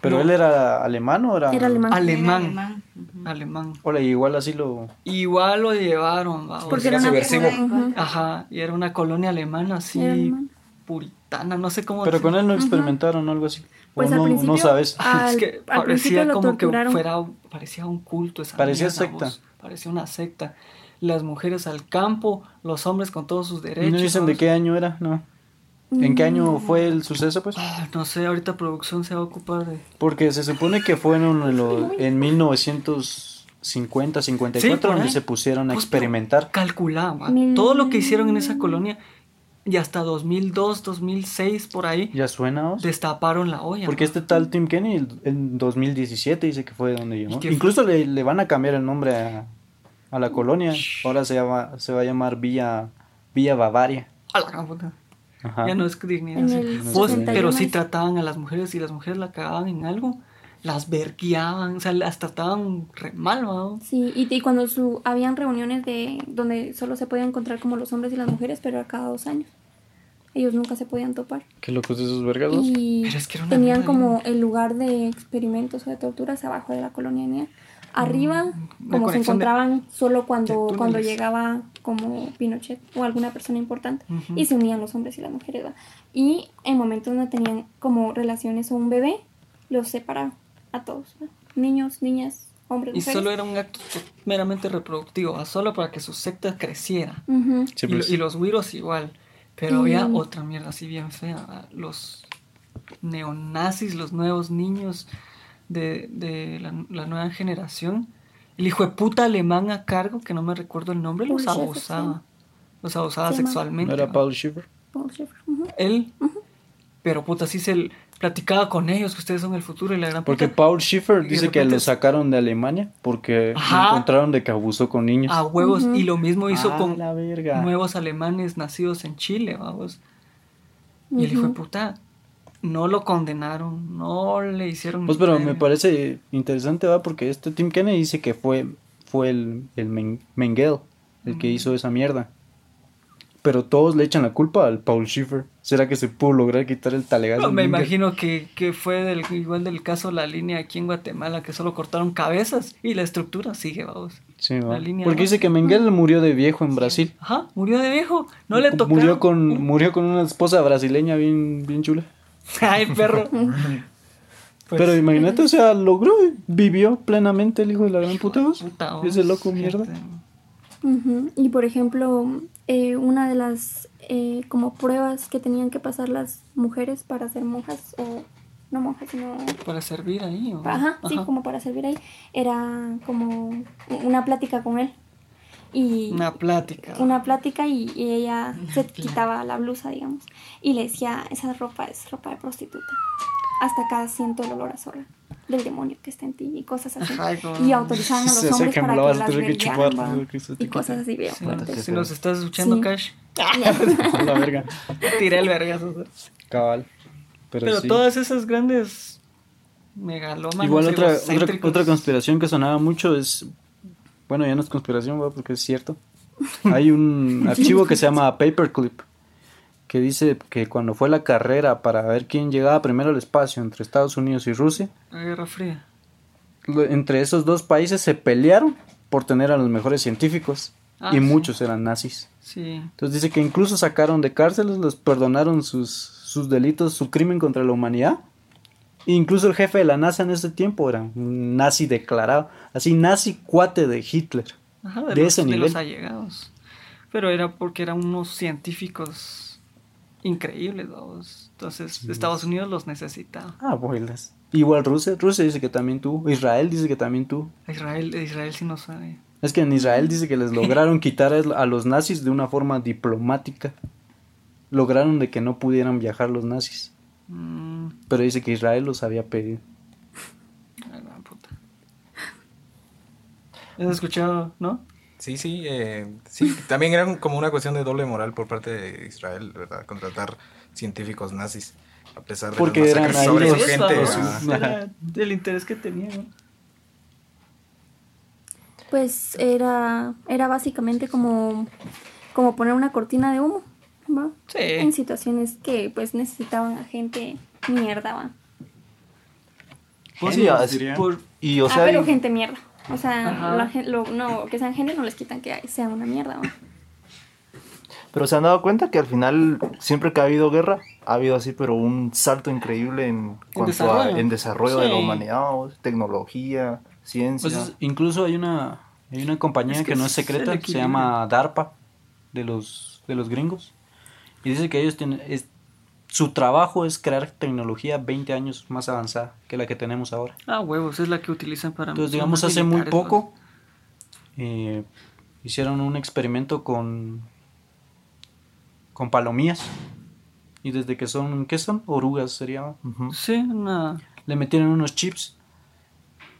Speaker 3: ¿Pero
Speaker 1: No.
Speaker 3: él era alemán o era...?
Speaker 5: Era alemán.
Speaker 1: Alemán.
Speaker 4: Alemán. Ujú.
Speaker 1: Alemán.
Speaker 3: Hola, igual así lo...
Speaker 1: Igual lo llevaron, va. o
Speaker 5: Porque
Speaker 1: sea,
Speaker 5: era una
Speaker 2: subversivo.
Speaker 5: Ujú.
Speaker 1: Ajá, y era una colonia alemana así,
Speaker 5: Era alemán.
Speaker 1: Puritana, no sé cómo
Speaker 3: Pero
Speaker 1: decir.
Speaker 3: con él no experimentaron algo así.
Speaker 5: Pues
Speaker 3: o
Speaker 5: al
Speaker 3: no,
Speaker 5: principio,
Speaker 3: no sabes.
Speaker 5: al,
Speaker 1: es que
Speaker 5: al
Speaker 1: parecía como que fuera, parecía un culto esa
Speaker 3: Parecía
Speaker 1: mierda,
Speaker 3: secta.
Speaker 1: vos. Parecía una secta. Las mujeres al campo, los hombres con todos sus
Speaker 3: ¿Y
Speaker 1: derechos.
Speaker 3: no dicen de qué año era? No. ¿En qué año fue el suceso, pues?
Speaker 1: Ah, no sé, ahorita producción se va a ocupar de...
Speaker 3: Porque se supone que fue en, un- en lo- en 1950, 54,
Speaker 1: Sí,
Speaker 3: donde se pusieron a
Speaker 1: Justo.
Speaker 3: experimentar.
Speaker 1: calculaba todo lo que hicieron en esa colonia y hasta 2002, 2006 por ahí
Speaker 3: ¿Ya suena? vos?
Speaker 1: destaparon la olla.
Speaker 3: Porque
Speaker 1: ¿no?
Speaker 3: este tal Tim Kenny en 2017 dice que fue donde llegó.
Speaker 1: ¿Y qué
Speaker 3: Incluso le, le van a cambiar el nombre a, a la colonia. Ahora se, llama, se va a llamar Villa, Villa Bavaria.
Speaker 1: A la gran puta.
Speaker 3: Ajá.
Speaker 1: Ya no es dignidad. Sí.
Speaker 5: 61
Speaker 1: pero sí
Speaker 5: es-
Speaker 1: trataban a las mujeres y las mujeres la cagaban en algo, las verguiaban, o sea, las trataban re mal, ¿no?
Speaker 5: Sí, y, y cuando su, habían reuniones de donde solo se podían encontrar como los hombres y las mujeres, pero era cada dos años. Ellos nunca se podían topar.
Speaker 3: Qué locos esos vergas. vos.
Speaker 5: Y
Speaker 1: Pero es que era una
Speaker 5: tenían como el lugar de experimentos o de torturas abajo de la colonia. Arriba,
Speaker 1: una
Speaker 5: como se encontraban solo cuando, cuando llegaba como Pinochet o alguna persona importante y se unían los hombres y las mujeres. ¿va? Y en momentos donde tenían como relaciones o un bebé, los separaban a todos. ¿va? Niños, niñas, hombres,
Speaker 1: Y
Speaker 5: mujeres.
Speaker 1: solo era un acto meramente reproductivo, solo para que su secta creciera.
Speaker 3: Sí, pues.
Speaker 1: y los güiros igual. Pero había otra mierda así bien fea. Los neonazis, los nuevos niños de, de la, la nueva generación. El hijo de puta alemán a cargo, que no me recuerdo el nombre, los abusaba. Los abusaba sexualmente.
Speaker 3: ¿No era. Paul Schiffer?
Speaker 5: Paul Schaeffer, ujú.
Speaker 1: Él. Pero puta, sí se platicaba con ellos que ustedes son el futuro y la gran
Speaker 3: Porque
Speaker 1: puta.
Speaker 3: Paul Schiffer dice que lo sacaron de Alemania porque
Speaker 1: Ajá.
Speaker 3: encontraron de que abusó con niños.
Speaker 1: A huevos. Y lo mismo hizo
Speaker 3: Ah,
Speaker 1: con
Speaker 3: la verga.
Speaker 1: nuevos alemanes nacidos en Chile, vamos. Y el hijo de puta no lo condenaron, no le hicieron...
Speaker 3: Pues pero me parece interesante, va, porque este Tim Kennedy dice que fue, fue el, el Men- Mengele el que hizo esa mierda. Pero todos le echan la culpa al Paul Schiffer. ¿Será que se pudo lograr quitar el talegazo?
Speaker 1: No, me imagino que, que fue del, igual del caso La Línea aquí en Guatemala, que solo cortaron cabezas y la estructura sigue, vamos.
Speaker 3: Sí, va.
Speaker 1: la línea
Speaker 3: Porque dice que Mengele murió de viejo en Brasil.
Speaker 1: Ajá, murió de viejo, no le tocó.
Speaker 3: Murió con, murió con una esposa brasileña bien, bien chula. <laughs>
Speaker 1: Ay, perro. <laughs> Pues,
Speaker 3: Pero imagínate, o sea, logró, vivió plenamente el hijo de la gran puta. Ese loco mierda.
Speaker 5: Y por ejemplo, eh, una de las eh, como pruebas que tenían que pasar las mujeres para ser monjas, o no monjas, sino...
Speaker 1: Para servir ahí. ¿o?
Speaker 5: Ajá, sí, como para servir ahí, era como una plática con él. Y
Speaker 1: Una plática.
Speaker 5: una plática y, y ella se quitaba la blusa, digamos, y le decía, esa ropa es ropa de prostituta. Hasta acá siento el olor a zorra del demonio que está en ti y cosas así.
Speaker 1: Ay, no.
Speaker 5: Y autorizaban a los hombres para que las verguearan, y cosas así
Speaker 1: Sí,
Speaker 5: fuertes.
Speaker 1: si nos estás escuchando,
Speaker 5: Sí.
Speaker 1: Cash, <laughs>
Speaker 3: A la verga.
Speaker 1: tiré el vergazo.
Speaker 3: Cabal. Pero,
Speaker 1: Pero
Speaker 3: sí.
Speaker 1: todas esas grandes megalómanos
Speaker 3: Igual otra, otra, conspiración que sonaba mucho es, bueno, ya no es conspiración, porque es cierto. Hay un <laughs> archivo que se llama Paperclip, que dice que cuando fue la carrera para ver quién llegaba primero al espacio entre Estados Unidos y Rusia,
Speaker 1: La Guerra Fría.
Speaker 3: entre esos dos países se pelearon por tener a los mejores científicos
Speaker 1: Ah,
Speaker 3: y
Speaker 1: sí.
Speaker 3: muchos eran nazis.
Speaker 1: Sí.
Speaker 3: Entonces dice que incluso sacaron de cárceles, los perdonaron sus, sus delitos, su crimen contra la humanidad. E incluso el jefe de la NASA en ese tiempo era un nazi declarado, así nazi cuate de Hitler.
Speaker 1: Ajá,
Speaker 3: De
Speaker 1: de, los,
Speaker 3: ese
Speaker 1: de
Speaker 3: nivel.
Speaker 1: los allegados. Pero era porque eran unos científicos increíbles, vamos. Entonces, Estados Unidos los necesitaba.
Speaker 3: Ah, boilas. Igual Rusia, Rusia dice que también tuvo, Israel dice que también tuvo.
Speaker 1: Israel, Israel sí no sabe.
Speaker 3: Es que en Israel dice que les <laughs> lograron quitar a los nazis de una forma diplomática. Lograron de que no pudieran viajar los nazis.
Speaker 1: Mm,
Speaker 3: Pero dice que Israel los había pedido.
Speaker 1: la gran puta. ¿Has escuchado, no?
Speaker 2: Sí, sí, eh, sí. También era como una cuestión de doble moral por parte de Israel, ¿verdad? Contratar científicos nazis. A pesar de
Speaker 3: Porque eran
Speaker 2: sobre
Speaker 3: los-
Speaker 1: era el interés que tenían.
Speaker 5: Pues era, era básicamente como, como poner una cortina de humo, ¿va?
Speaker 1: Sí.
Speaker 5: En situaciones que pues necesitaban a gente mierda, ¿va?
Speaker 6: Pues sí.
Speaker 1: Por,
Speaker 6: Y o sea,
Speaker 5: ah, pero
Speaker 6: y-
Speaker 5: gente mierda. O sea, la lo- no, que sean gente no les quitan que sean una mierda, ¿va?
Speaker 6: pero se han dado cuenta que al final, siempre que ha habido guerra, ha habido así, pero un salto increíble en cuanto
Speaker 1: desarrollo.
Speaker 6: a en desarrollo de la
Speaker 1: Sí.
Speaker 6: humanidad, tecnología, ciencia.
Speaker 3: Pues es- incluso hay una hay una compañía
Speaker 1: Es
Speaker 3: que,
Speaker 1: que
Speaker 3: no es secreta, se
Speaker 1: equilibrio.
Speaker 3: llama DARPA de los de los gringos y dice que ellos tienen es- su trabajo es crear tecnología 20 años más avanzada que la que tenemos ahora.
Speaker 1: ah, huevos, es la que utilizan para.
Speaker 3: Entonces, digamos, hace muy poco eh, hicieron un experimento con con palomías y desde que son ¿qué son? Orugas sería.
Speaker 1: Sí, una.
Speaker 3: le metieron unos chips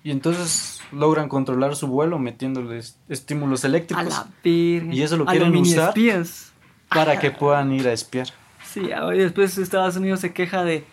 Speaker 3: y entonces logran controlar su vuelo metiéndoles estímulos
Speaker 1: A
Speaker 3: eléctricos
Speaker 1: la virgen.
Speaker 3: Y eso lo
Speaker 1: A
Speaker 3: quieren usar.
Speaker 1: espías.
Speaker 3: para que puedan ir a espiar.
Speaker 1: Sí, ahora después Estados Unidos se queja de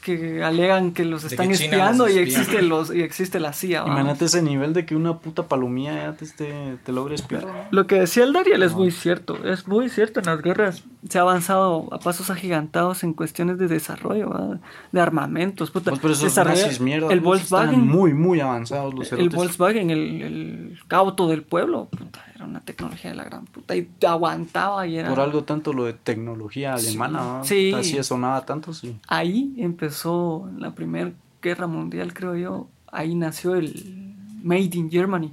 Speaker 1: que alegan que los
Speaker 2: De
Speaker 1: están
Speaker 2: que
Speaker 1: espiando
Speaker 2: los
Speaker 1: y existe los y existe la CIA. vamos.
Speaker 3: Imagínate ese nivel de que una puta palomía ya te, esté- te logre espiar.
Speaker 1: Lo que decía el Dariel es muy cierto, es muy cierto. En las guerras se ha avanzado a pasos agigantados en cuestiones de desarrollo, de armamentos. puta.
Speaker 3: Pues, pero esos nazis mierda.
Speaker 1: el Volkswagen,
Speaker 3: Están muy, muy avanzados los
Speaker 1: el. Volkswagen, el, el auto del pueblo, puta, era una tecnología de la gran puta y aguantaba y era.
Speaker 3: Por algo tanto lo de tecnología alemana, ¿no?
Speaker 1: Sí.
Speaker 3: Así sonaba tanto, sí.
Speaker 1: Ahí empezó la Primera Guerra Mundial, creo yo. Ahí nació el Made in Germany.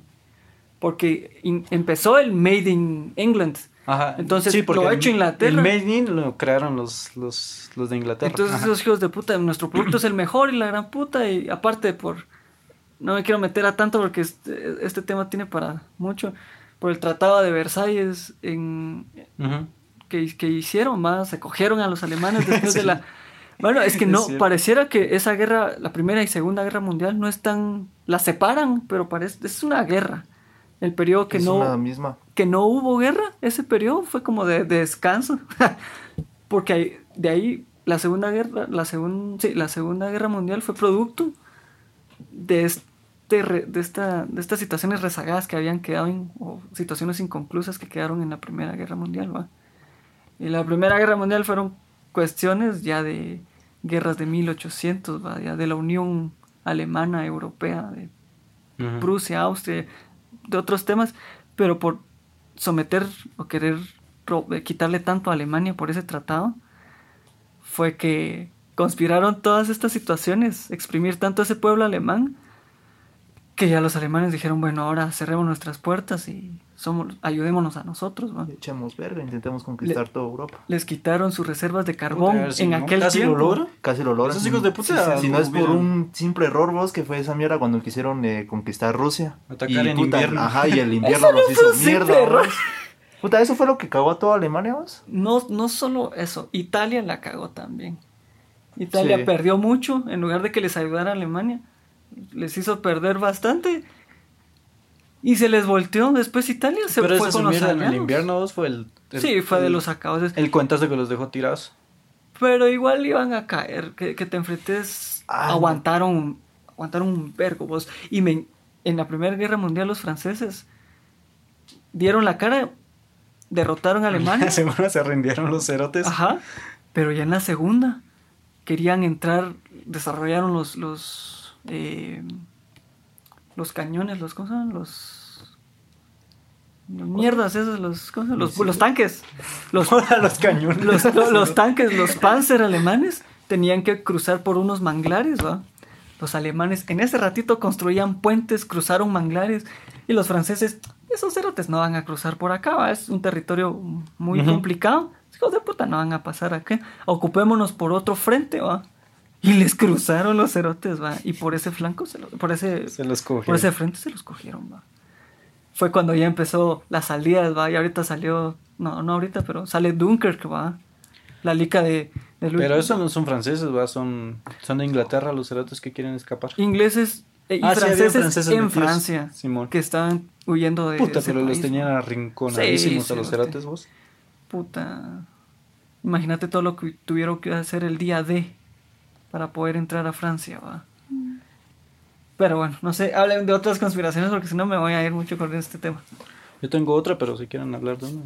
Speaker 1: Porque empezó el Made in England.
Speaker 3: Ajá.
Speaker 1: Entonces,
Speaker 3: porque
Speaker 1: lo hecho Inglaterra.
Speaker 3: El Made in lo crearon los, los, los de Inglaterra.
Speaker 1: Entonces
Speaker 3: Ajá.
Speaker 1: esos hijos de puta, nuestro producto es el mejor y la gran puta. Y aparte por... No me quiero meter a tanto porque este, este tema tiene para mucho. Por el Tratado de Versalles en, que, que hicieron, más se cogieron a los alemanes <laughs> después de la... Bueno, es que no, pareciera que esa guerra, la Primera y Segunda Guerra Mundial, no están... La separan, pero parece... Es una guerra. El periodo que
Speaker 6: es
Speaker 1: no
Speaker 6: una misma.
Speaker 1: que no hubo guerra, ese periodo fue como de, de descanso. <laughs> Porque de ahí la segunda guerra, la segunda, sí, la segunda guerra mundial fue producto de este re- de esta, de estas situaciones rezagadas que habían quedado en, o situaciones inconclusas que quedaron en la primera guerra mundial, ¿va? Y la primera guerra mundial fueron cuestiones ya de guerras de 1800, ¿va? Ya de la Unión Alemana Europea, de
Speaker 3: Ujú.
Speaker 1: Prusia, Austria, de otros temas, pero por someter o querer eh, quitarle tanto a Alemania por ese tratado, fue que conspiraron todas estas situaciones, exprimir tanto a ese pueblo alemán, que ya los alemanes dijeron, bueno, ahora cerremos nuestras puertas y somos, ayudémonos a nosotros. ¿va?
Speaker 6: Echamos verga, intentemos conquistar toda Europa.
Speaker 1: Les quitaron sus reservas de carbón
Speaker 3: si
Speaker 1: en
Speaker 3: no,
Speaker 1: aquel
Speaker 3: casi
Speaker 1: tiempo.
Speaker 3: lo logra.
Speaker 6: Casi lo logran.
Speaker 3: Esos hijos de puta
Speaker 6: Si no es por un simple error, vos, que fue esa mierda cuando quisieron eh, conquistar Rusia.
Speaker 3: Atacar
Speaker 6: Y,
Speaker 3: en
Speaker 6: puta,
Speaker 3: invierno.
Speaker 6: Ajá, y el <laughs> invierno
Speaker 1: Eso no
Speaker 6: los
Speaker 1: fue
Speaker 6: hizo mierda.
Speaker 1: error.
Speaker 6: Puta, eso fue lo que cagó a toda Alemania, vos.
Speaker 1: No, no solo eso, Italia la cagó también. Italia
Speaker 6: Sí.
Speaker 1: perdió mucho, en lugar de que les ayudara a Alemania, les hizo perder bastante. Y se les volteó, después Italia se
Speaker 3: Pero
Speaker 1: fue con los
Speaker 3: en el invierno vos, fue el, el-
Speaker 1: Sí, fue de los acabados.
Speaker 3: El cuentazo que los dejó tirados.
Speaker 1: Pero igual iban a caer, que, que te enfrentes,
Speaker 6: Ah,
Speaker 1: aguantaron, aguantaron un vergo vos. Y me- en la Primera Guerra Mundial los franceses dieron la cara, derrotaron a <laughs> Alemania.
Speaker 3: Seguro se rindieron los cerotes.
Speaker 1: Ajá. Pero ya en la segunda querían entrar, desarrollaron los los eh, los cañones, los ¿cómo llaman? Los los mierdas esos, los ¿cómo llaman? los, los tanques. <laughs> Los,
Speaker 3: los cañones.
Speaker 1: los, <laughs> tanques, los panzer alemanes tenían que cruzar por unos manglares, ¿va? Los alemanes en ese ratito construían puentes, cruzaron manglares y los franceses, esos cerotes no van a cruzar por acá, ¿va? Es un territorio muy complicado. Hijos de puta no van a pasar acá. Ocupémonos por otro frente, ¿va? Y les cruzaron los cerotes, ¿va? Y por ese flanco, se lo- por ese
Speaker 3: Se los cogió.
Speaker 1: por ese frente se los cogieron, va. Fue cuando ya empezó las salidas, va. Y ahorita salió, no, no ahorita, pero sale Dunkirk, va. La liga de, de Louis-
Speaker 3: Pero esos no son franceses, va, son, son de Inglaterra los cerotes que quieren escapar.
Speaker 1: ingleses eh, y
Speaker 3: Ah, sí, franceses,
Speaker 1: en
Speaker 3: metidos.
Speaker 1: Francia
Speaker 3: Simón.
Speaker 1: que estaban huyendo de
Speaker 3: Puta,
Speaker 1: ese
Speaker 3: pero los
Speaker 1: país,
Speaker 3: tenían
Speaker 1: va.
Speaker 3: arrinconadísimos
Speaker 1: Sí,
Speaker 3: a los
Speaker 1: sí,
Speaker 3: cerotes vos.
Speaker 1: Puta. Imagínate todo lo que tuvieron que hacer el día D para poder entrar a Francia, va. Pero bueno, no sé, hablen de otras conspiraciones porque si no me voy a ir mucho con este tema.
Speaker 3: Yo tengo otra, pero si quieren hablar de una.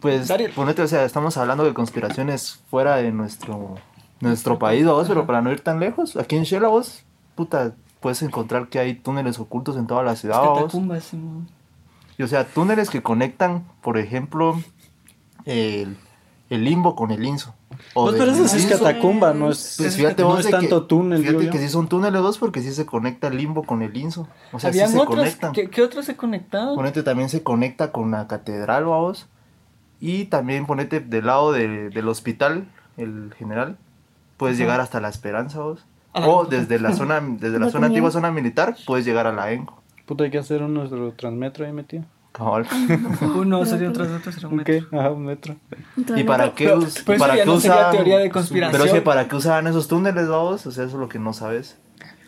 Speaker 6: Pues,
Speaker 1: Dariel.
Speaker 6: ponete, o sea, estamos hablando de conspiraciones fuera de nuestro, nuestro país, vos, pero para no ir tan lejos, aquí en Shela, vos, puta, puedes encontrar que hay túneles ocultos en toda la ciudad, vos. Y, o sea, túneles que conectan, por ejemplo, el, el limbo con el inso. O
Speaker 3: Pues, pero eso sí es
Speaker 6: Inso-
Speaker 3: catacumba, no es,
Speaker 6: Pues fíjate
Speaker 3: no
Speaker 6: vos
Speaker 3: es
Speaker 6: de
Speaker 3: tanto
Speaker 6: que,
Speaker 3: túnel,
Speaker 6: Fíjate que sí son túneles vos porque sí se conecta el limbo con el inso. O sea, sí
Speaker 1: ¿Habían
Speaker 6: se
Speaker 1: otros?
Speaker 6: conectan.
Speaker 1: ¿Qué, qué otros se conectaban?
Speaker 6: Ponete también se conecta con la catedral, vamos. Y también ponete del lado de- del hospital, el general, puedes llegar hasta la Esperanza, vos.
Speaker 1: A la-
Speaker 6: O desde la zona, <laughs> desde la zona
Speaker 5: tenía.
Speaker 6: antigua zona militar, puedes llegar a la ENCO.
Speaker 3: Puta, hay que hacer un nuestro transmetro ahí metido.
Speaker 6: Cabal. <laughs>
Speaker 1: Uno sería otro, otro sería un
Speaker 3: ¿Un
Speaker 1: metro.
Speaker 3: qué? Ajá, un metro.
Speaker 6: ¿Y para qué,
Speaker 1: Pero-
Speaker 6: us-
Speaker 1: pero eso
Speaker 6: para
Speaker 1: ya
Speaker 6: qué
Speaker 1: no sería
Speaker 6: usaban-
Speaker 1: teoría de conspiración.
Speaker 6: Pero es que para qué usaban esos túneles, vamos, o sea, eso es lo que no sabes.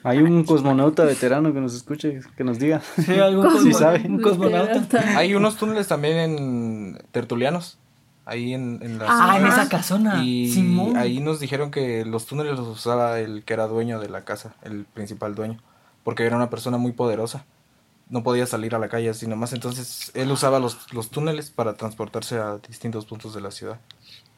Speaker 3: Hay un cosmonauta veterano que nos escuche, que nos diga.
Speaker 1: Sí, algún <laughs>
Speaker 3: Sí
Speaker 1: cosmo-
Speaker 3: sabe.
Speaker 1: un cosmonauta.
Speaker 2: Hay unos túneles también en Tertulianos. Ahí en, en la
Speaker 1: Ah, en esa casona.
Speaker 2: Y
Speaker 1: Simón.
Speaker 2: ahí nos dijeron que los túneles los usaba el que era dueño de la casa, el principal dueño, porque era una persona muy poderosa. No podía salir a la calle así nomás, entonces él usaba los, los túneles para transportarse a distintos puntos de la ciudad.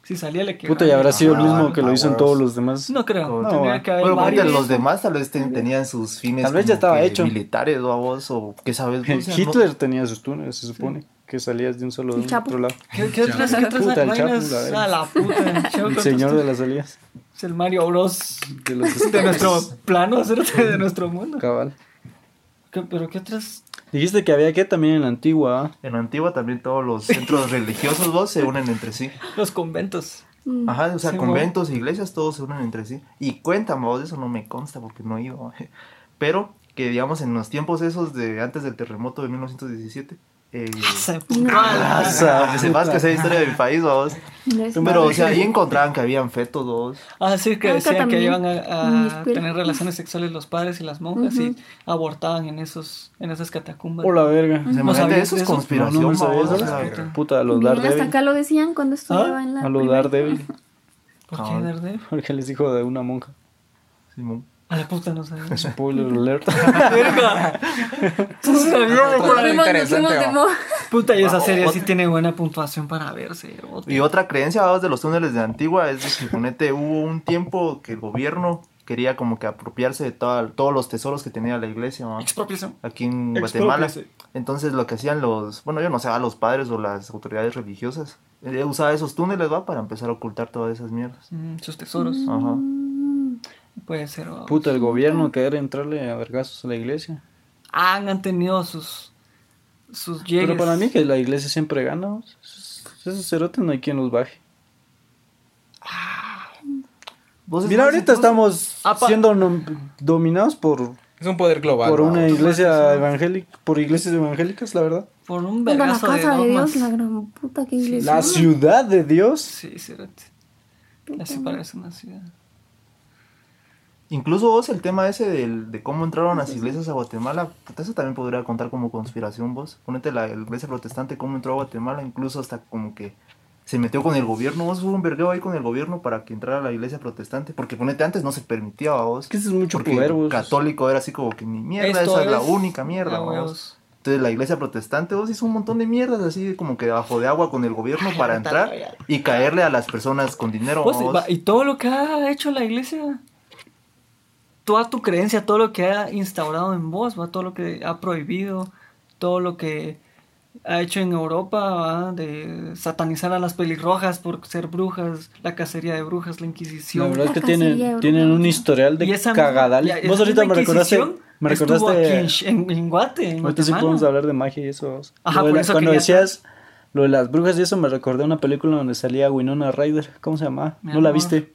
Speaker 1: Si salía le quedaba.
Speaker 3: Puta, y habrá sido el
Speaker 6: Ah,
Speaker 3: mismo que lo
Speaker 6: ah,
Speaker 3: hizo en todos los demás.
Speaker 1: No creo.
Speaker 6: No,
Speaker 1: tendría que haber
Speaker 6: Bueno,
Speaker 1: varios.
Speaker 6: los demás tal vez ten- tenían sus fines
Speaker 3: Tal vez ya estaba hecho.
Speaker 6: militares o a vos, o qué sabes. vos, <laughs> sea, no-
Speaker 3: Hitler tenía sus túneles, se supone. Que salías de un solo
Speaker 5: El
Speaker 3: de
Speaker 5: Chapo.
Speaker 3: otro lado.
Speaker 1: ¿Qué, qué otras, qué otras
Speaker 3: Puta, el? Chapo, la.
Speaker 1: A la puta. el <laughs> Chapo,
Speaker 3: El señor de las salidas.
Speaker 1: Es el Mario Bros.
Speaker 3: De los <laughs>
Speaker 1: De nuestro plano, de nuestro mundo.
Speaker 3: Cabal.
Speaker 1: ¿Qué- ¿Pero qué otras?
Speaker 3: Dijiste que había que también en la antigua.
Speaker 6: En Antigua también todos los centros <laughs> religiosos vos se unen entre sí.
Speaker 1: Los conventos.
Speaker 5: Mm.
Speaker 6: Ajá, o sea,
Speaker 1: Sí,
Speaker 6: conventos, iglesias, todos se unen entre sí. Y cuentan, vos, eso no me consta porque no he ido. <laughs> Pero que digamos en los tiempos esos de antes del terremoto de 1917. Eh,
Speaker 1: Se
Speaker 3: Ah,
Speaker 6: para que esa historia de mi país, vos.
Speaker 5: No es
Speaker 6: Pero, o sea, ahí encontraban que habían fetos, vos.
Speaker 1: Ah, sí, que decían que iban a, a tener relaciones sexuales los padres y las monjas y
Speaker 5: Ujú.
Speaker 1: abortaban en esos en esas catacumbas.
Speaker 3: O la verga.
Speaker 6: O sea,
Speaker 1: ¿No sabías
Speaker 6: eso
Speaker 1: de
Speaker 6: es conspiración,
Speaker 3: No, no sabía
Speaker 6: vos, o
Speaker 3: eso.
Speaker 6: sea,
Speaker 1: Puta.
Speaker 3: Puta, a los
Speaker 5: Bien, hasta acá lo decían cuando estudiaba
Speaker 1: ¿Ah?
Speaker 5: en la
Speaker 3: A los. Daredevil.
Speaker 1: ¿Por qué
Speaker 6: Ah.
Speaker 1: Daredevil?
Speaker 3: Porque les dijo de una monja.
Speaker 6: Simón.
Speaker 1: A la puta no sabía.
Speaker 3: Spoiler alert.
Speaker 1: Verga. Güey.
Speaker 2: Algo interesante, ¿no?
Speaker 1: Puta, y esa serie sí tiene buena puntuación para verse. otra.
Speaker 6: Y otra creencia vamos, de los túneles de Antigua es de que suponete hubo un tiempo que el gobierno quería como que apropiarse de toda- todos los tesoros que tenía la iglesia ¿no?
Speaker 1: Expropiación.
Speaker 6: aquí en Guatemala. Entonces lo que hacían los, bueno yo no sé, a los padres o las autoridades religiosas, eh, usaba esos túneles va para empezar a ocultar todas esas mierdas.
Speaker 1: Mm, sus tesoros.
Speaker 6: Ajá.
Speaker 1: Puede ser. vamos.
Speaker 3: Puta, el gobierno querer entrarle a vergazos a la iglesia.
Speaker 1: Han, han tenido sus. Sus llegues.
Speaker 3: Pero para mí que la iglesia siempre gana. ¿no? Esos cerotes no hay quien los baje.
Speaker 6: Vos es
Speaker 3: Mira, ahorita estamos
Speaker 1: Apa-
Speaker 3: siendo nom- dominados por,
Speaker 2: Es un poder global.
Speaker 3: por
Speaker 2: ¿no?
Speaker 3: una iglesia evangélica, por iglesias evangélicas, la verdad.
Speaker 1: Por un
Speaker 5: la
Speaker 1: vergazo de
Speaker 5: casa de,
Speaker 1: dogmas.
Speaker 5: Dios, la gran puta que iglesia.
Speaker 3: La ciudad de Dios.
Speaker 1: Sí, cérate. Así parece una ciudad.
Speaker 6: Incluso vos el tema ese del- de cómo entraron las iglesias a Guatemala, eso también podría contar como conspiración vos. Ponete la iglesia protestante cómo entró a Guatemala, incluso hasta como que se metió con el gobierno, vos hubo un vergueo ahí con el gobierno para que entrara la iglesia protestante, porque ponete antes no se permitía a vos.
Speaker 3: Que eso es mucho
Speaker 6: porque
Speaker 3: poder, vos.
Speaker 6: católico era así como que ni mierda,
Speaker 1: Esto
Speaker 6: esa es, la única mierda, vos. Entonces la iglesia protestante vos hizo un montón de mierdas así como que debajo de agua con el gobierno para entrar y caerle a las personas con dinero. Vos.
Speaker 1: y todo lo que ha hecho la iglesia, toda tu creencia, todo lo que ha instaurado en vos, ¿va? todo lo que ha prohibido, todo lo que ha hecho en Europa, ¿va? de satanizar a las pelirrojas por ser brujas, la cacería de brujas, la
Speaker 3: La
Speaker 1: Inquisición.
Speaker 3: verdad es que
Speaker 5: La
Speaker 3: tienen, un historial de cagadales. Vos ahorita me recordaste,
Speaker 1: Inquisición
Speaker 3: me recordaste
Speaker 1: aquí en, en, en Guate, en
Speaker 3: Ahorita sí podemos hablar de magia y eso.
Speaker 1: Ajá, por
Speaker 3: la-
Speaker 1: eso
Speaker 3: cuando decías lo de las brujas y eso, me recordé una película donde salía Winona Ryder. ¿Cómo se llamaba?
Speaker 1: Mi
Speaker 3: ¿No la viste?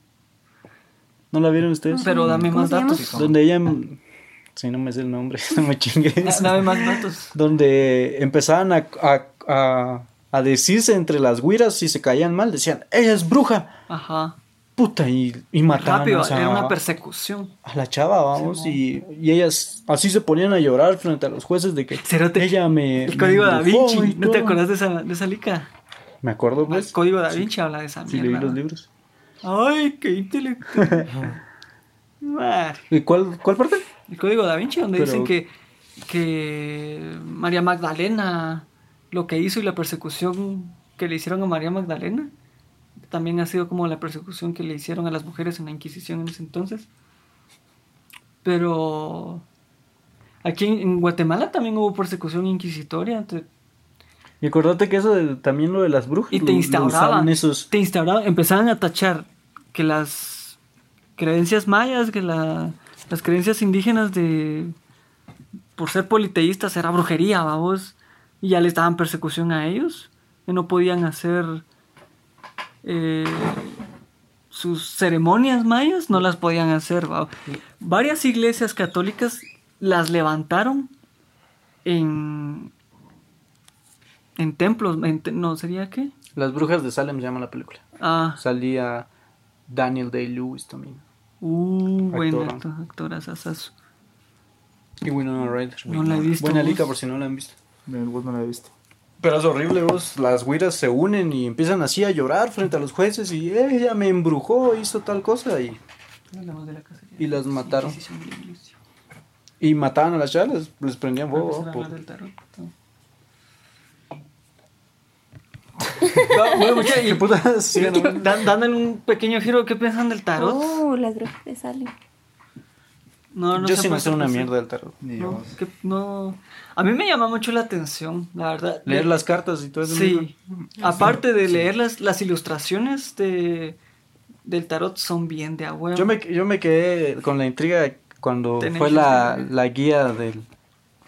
Speaker 3: ¿No la vieron ustedes?
Speaker 1: Pero dame
Speaker 5: ¿Cómo
Speaker 1: más datos.
Speaker 3: Donde ella... Si no me sé el nombre, <laughs> no me chingues.
Speaker 1: Da- Dame más datos.
Speaker 3: donde empezaban a, a, a, a decirse entre las güiras si se caían mal. Decían, ella es bruja.
Speaker 1: Ajá.
Speaker 3: Puta, y, y mataban
Speaker 1: Rápido,
Speaker 3: o sea,
Speaker 1: era una persecución.
Speaker 3: a la chava, vamos, y, y ellas así se ponían a llorar frente a los jueces de que
Speaker 1: Cerote,
Speaker 3: ella me...
Speaker 1: El código
Speaker 3: me
Speaker 1: da Vinci. ¿No te acuerdas de esa, de esa lica?
Speaker 3: Me acuerdo,
Speaker 1: El
Speaker 3: pues.
Speaker 1: código da Vinci habla de esa
Speaker 3: Sí,
Speaker 1: mierda.
Speaker 3: leí los libros.
Speaker 1: Ay, qué intelectual. <laughs>
Speaker 3: ¿Y cuál, cuál parte?
Speaker 1: El código da Vinci, donde
Speaker 3: Pero-
Speaker 1: dicen que, que María Magdalena, lo que hizo y la persecución que le hicieron a María Magdalena, también ha sido como la persecución que le hicieron a las mujeres en la Inquisición en ese entonces. Pero aquí en, en Guatemala también hubo persecución inquisitoria. entre-
Speaker 3: Y acordate que eso de- también lo de las brujas.
Speaker 1: Y te instauraban,
Speaker 3: esos.
Speaker 1: te instauraban, empezaban a tachar que las creencias mayas, que la- las creencias indígenas de por ser politeístas era brujería, vamos, y ya les daban persecución a ellos, que no podían hacer eh, sus ceremonias mayas, no las podían hacer, va. Varias iglesias católicas las levantaron en en templos, en te- no sería qué?
Speaker 3: Las brujas de Salem se llama la película.
Speaker 1: Ah,
Speaker 3: Salía Daniel Day-Lewis también.
Speaker 1: uh, buen
Speaker 3: Actor.
Speaker 1: actor, actorazazazo.
Speaker 3: Y Winona Ryder.
Speaker 1: No la he visto,
Speaker 3: Buena lica por si no la han visto.
Speaker 6: Bien, vos no la he visto.
Speaker 3: Pero es horrible, vos. Las güiras se unen y empiezan así a llorar frente a los jueces y ella me embrujó, hizo tal cosa y, Y las mataron. y mataban a las chavas, les, les prendían fuego. ¿No?
Speaker 1: bueno, mucha- <laughs> y-
Speaker 3: ¿Qué putas? <laughs> Sí, no.
Speaker 1: Dan- dándole un pequeño giro, ¿qué piensan del tarot?
Speaker 5: Oh, las brujas de Salem.
Speaker 1: No, no
Speaker 3: Yo sí
Speaker 1: puede
Speaker 3: sé una
Speaker 1: pensar.
Speaker 3: mierda del tarot.
Speaker 1: No, que- no. A mí me llama mucho la atención, la verdad.
Speaker 3: Leer
Speaker 1: Le-
Speaker 3: las cartas y todo eso.
Speaker 1: Sí. Aparte de leer las, las ilustraciones de, del tarot son bien de a huevo.
Speaker 3: Yo me, yo me quedé con la intriga cuando fue la, la guía del,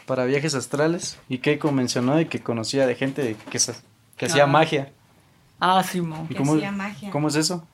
Speaker 3: para viajes astrales y Keiko mencionó de que conocía de gente que, que hacía
Speaker 1: Ah.
Speaker 3: magia.
Speaker 1: Ah, Simón.
Speaker 3: ¿Y
Speaker 4: Que
Speaker 3: cómo,
Speaker 4: hacía magia.
Speaker 3: cómo es eso?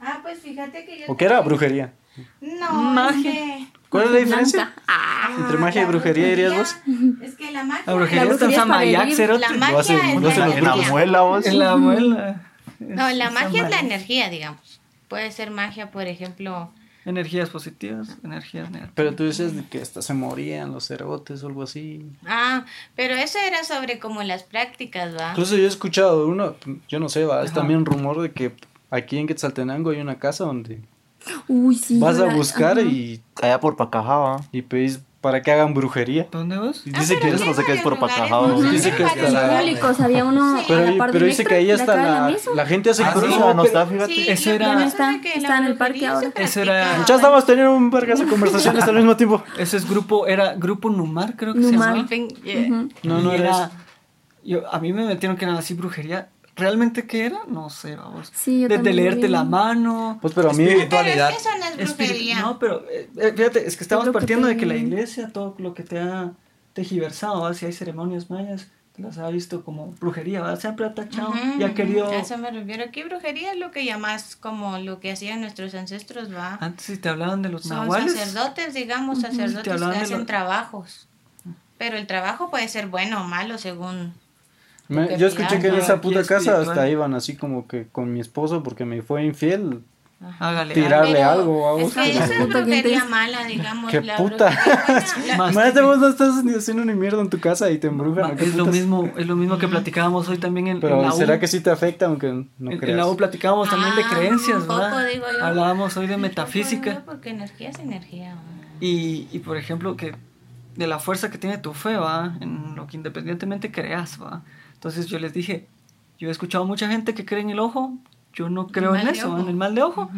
Speaker 4: Ah, pues fíjate que yo...
Speaker 3: ¿O qué era? Brujería.
Speaker 4: No,
Speaker 1: Magia.
Speaker 4: es que...
Speaker 3: ¿Cuál es la diferencia?
Speaker 5: Ah,
Speaker 3: Entre magia y brujería, dirías vos.
Speaker 4: Es que la magia...
Speaker 1: La brujería
Speaker 5: La
Speaker 1: está en
Speaker 5: brujería es para
Speaker 1: Samayac,
Speaker 5: herir.
Speaker 1: cerote.
Speaker 4: La magia es la
Speaker 6: En la muela, vos.
Speaker 1: En la abuela.
Speaker 4: No, la magia es la energía, digamos. Puede ser magia, por ejemplo...
Speaker 1: Energías positivas, energías negativas.
Speaker 3: Pero tú decías de que hasta se morían los cerotes o algo así.
Speaker 4: Ah, pero eso era sobre como las prácticas, ¿va?
Speaker 3: Incluso yo he escuchado uno, yo no sé, va, es también un rumor de que aquí en Quetzaltenango hay una casa donde
Speaker 5: Uy, sí.
Speaker 3: vas a buscar
Speaker 5: ajá.
Speaker 3: y,
Speaker 6: Allá por Pacajaba.
Speaker 3: y pedís para que hagan brujería.
Speaker 1: ¿Dónde vas?
Speaker 4: Ah,
Speaker 3: dice
Speaker 4: pero
Speaker 3: que
Speaker 6: eso no sé qué es por Pacajao.
Speaker 3: Dice que hasta la-
Speaker 5: públicos, había uno
Speaker 4: Sí.
Speaker 3: Pero,
Speaker 5: la
Speaker 3: pero dice que ahí
Speaker 5: de
Speaker 3: la,
Speaker 5: mesa.
Speaker 3: la gente hace
Speaker 2: Ah,
Speaker 6: no
Speaker 1: pero-
Speaker 6: está, fíjate.
Speaker 4: Sí,
Speaker 1: Eso era- no
Speaker 5: está, está
Speaker 4: la
Speaker 5: en el parque ahora.
Speaker 1: Eso era-.
Speaker 3: Ya estamos teniendo un vergas de <laughs> conversaciones al mismo tiempo.
Speaker 1: Ese es grupo, era Grupo Numar, creo que
Speaker 5: Numar.
Speaker 1: se llama.
Speaker 4: Yeah.
Speaker 5: Ujú.
Speaker 3: No, no
Speaker 1: Y
Speaker 3: era eso.
Speaker 1: yo, a mí me metieron que era así brujería. ¿Realmente qué era? No sé, vamos.
Speaker 5: Sí, yo
Speaker 1: Desde
Speaker 5: también
Speaker 1: leerte
Speaker 5: vi.
Speaker 1: la mano.
Speaker 3: Pues pero a mí,
Speaker 4: Pero es
Speaker 2: Espiritualidad.
Speaker 4: que eso no es brujería.
Speaker 1: No, pero eh, eh, fíjate, es que estamos
Speaker 5: que
Speaker 1: partiendo
Speaker 5: te-
Speaker 1: de que la iglesia, todo lo que te ha tejiversado, ¿va? si hay ceremonias mayas, te las ha visto como brujería, ¿va? siempre ha tachado
Speaker 4: Ujú,
Speaker 1: y ha querido...
Speaker 4: A eso me refiero. Aquí brujería es lo que llamas como lo que hacían nuestros ancestros, va.
Speaker 1: Antes si te hablaban de los
Speaker 4: Son
Speaker 1: nahuales,
Speaker 4: sacerdotes, digamos, sacerdotes que
Speaker 1: hablaban de
Speaker 4: hacen
Speaker 1: lo-
Speaker 4: trabajos. Pero el trabajo puede ser bueno o malo según...
Speaker 3: me-
Speaker 4: que
Speaker 3: yo escuché que en esa puta casa hasta iban así como que con mi esposo porque me fue infiel.
Speaker 1: hágale.
Speaker 3: Tirar- Darle
Speaker 4: Pero
Speaker 3: algo a
Speaker 4: Es
Speaker 3: vos.
Speaker 4: que es
Speaker 5: qué
Speaker 4: brujería
Speaker 5: intenso.
Speaker 4: mala, digamos.
Speaker 3: Qué
Speaker 4: la
Speaker 3: puta.
Speaker 4: brujería buena, la- <laughs>
Speaker 1: Más
Speaker 3: Imagínate
Speaker 1: típico.
Speaker 3: vos no estás haciendo ni mierda en tu casa y te embrujan.
Speaker 1: Ma-
Speaker 3: ¿o qué
Speaker 1: es lo mismo, es lo mismo que platicábamos hoy también en, en
Speaker 3: Pero
Speaker 1: la U.
Speaker 3: ¿será que sí te afecta aunque no
Speaker 1: en,
Speaker 3: creas?
Speaker 1: en la U platicábamos también de
Speaker 4: Ah,
Speaker 1: creencias,
Speaker 4: poco,
Speaker 1: ¿verdad?
Speaker 4: digo yo.
Speaker 1: Hablábamos hoy de
Speaker 4: poco,
Speaker 1: metafísica.
Speaker 4: Porque energía es energía.
Speaker 1: Y, y por ejemplo, que de la fuerza que tiene tu fe, va, en lo que independientemente creas, va. Entonces yo les dije, yo he escuchado mucha gente que cree en el ojo, yo no creo en eso,
Speaker 4: ojo.
Speaker 1: en el mal de ojo.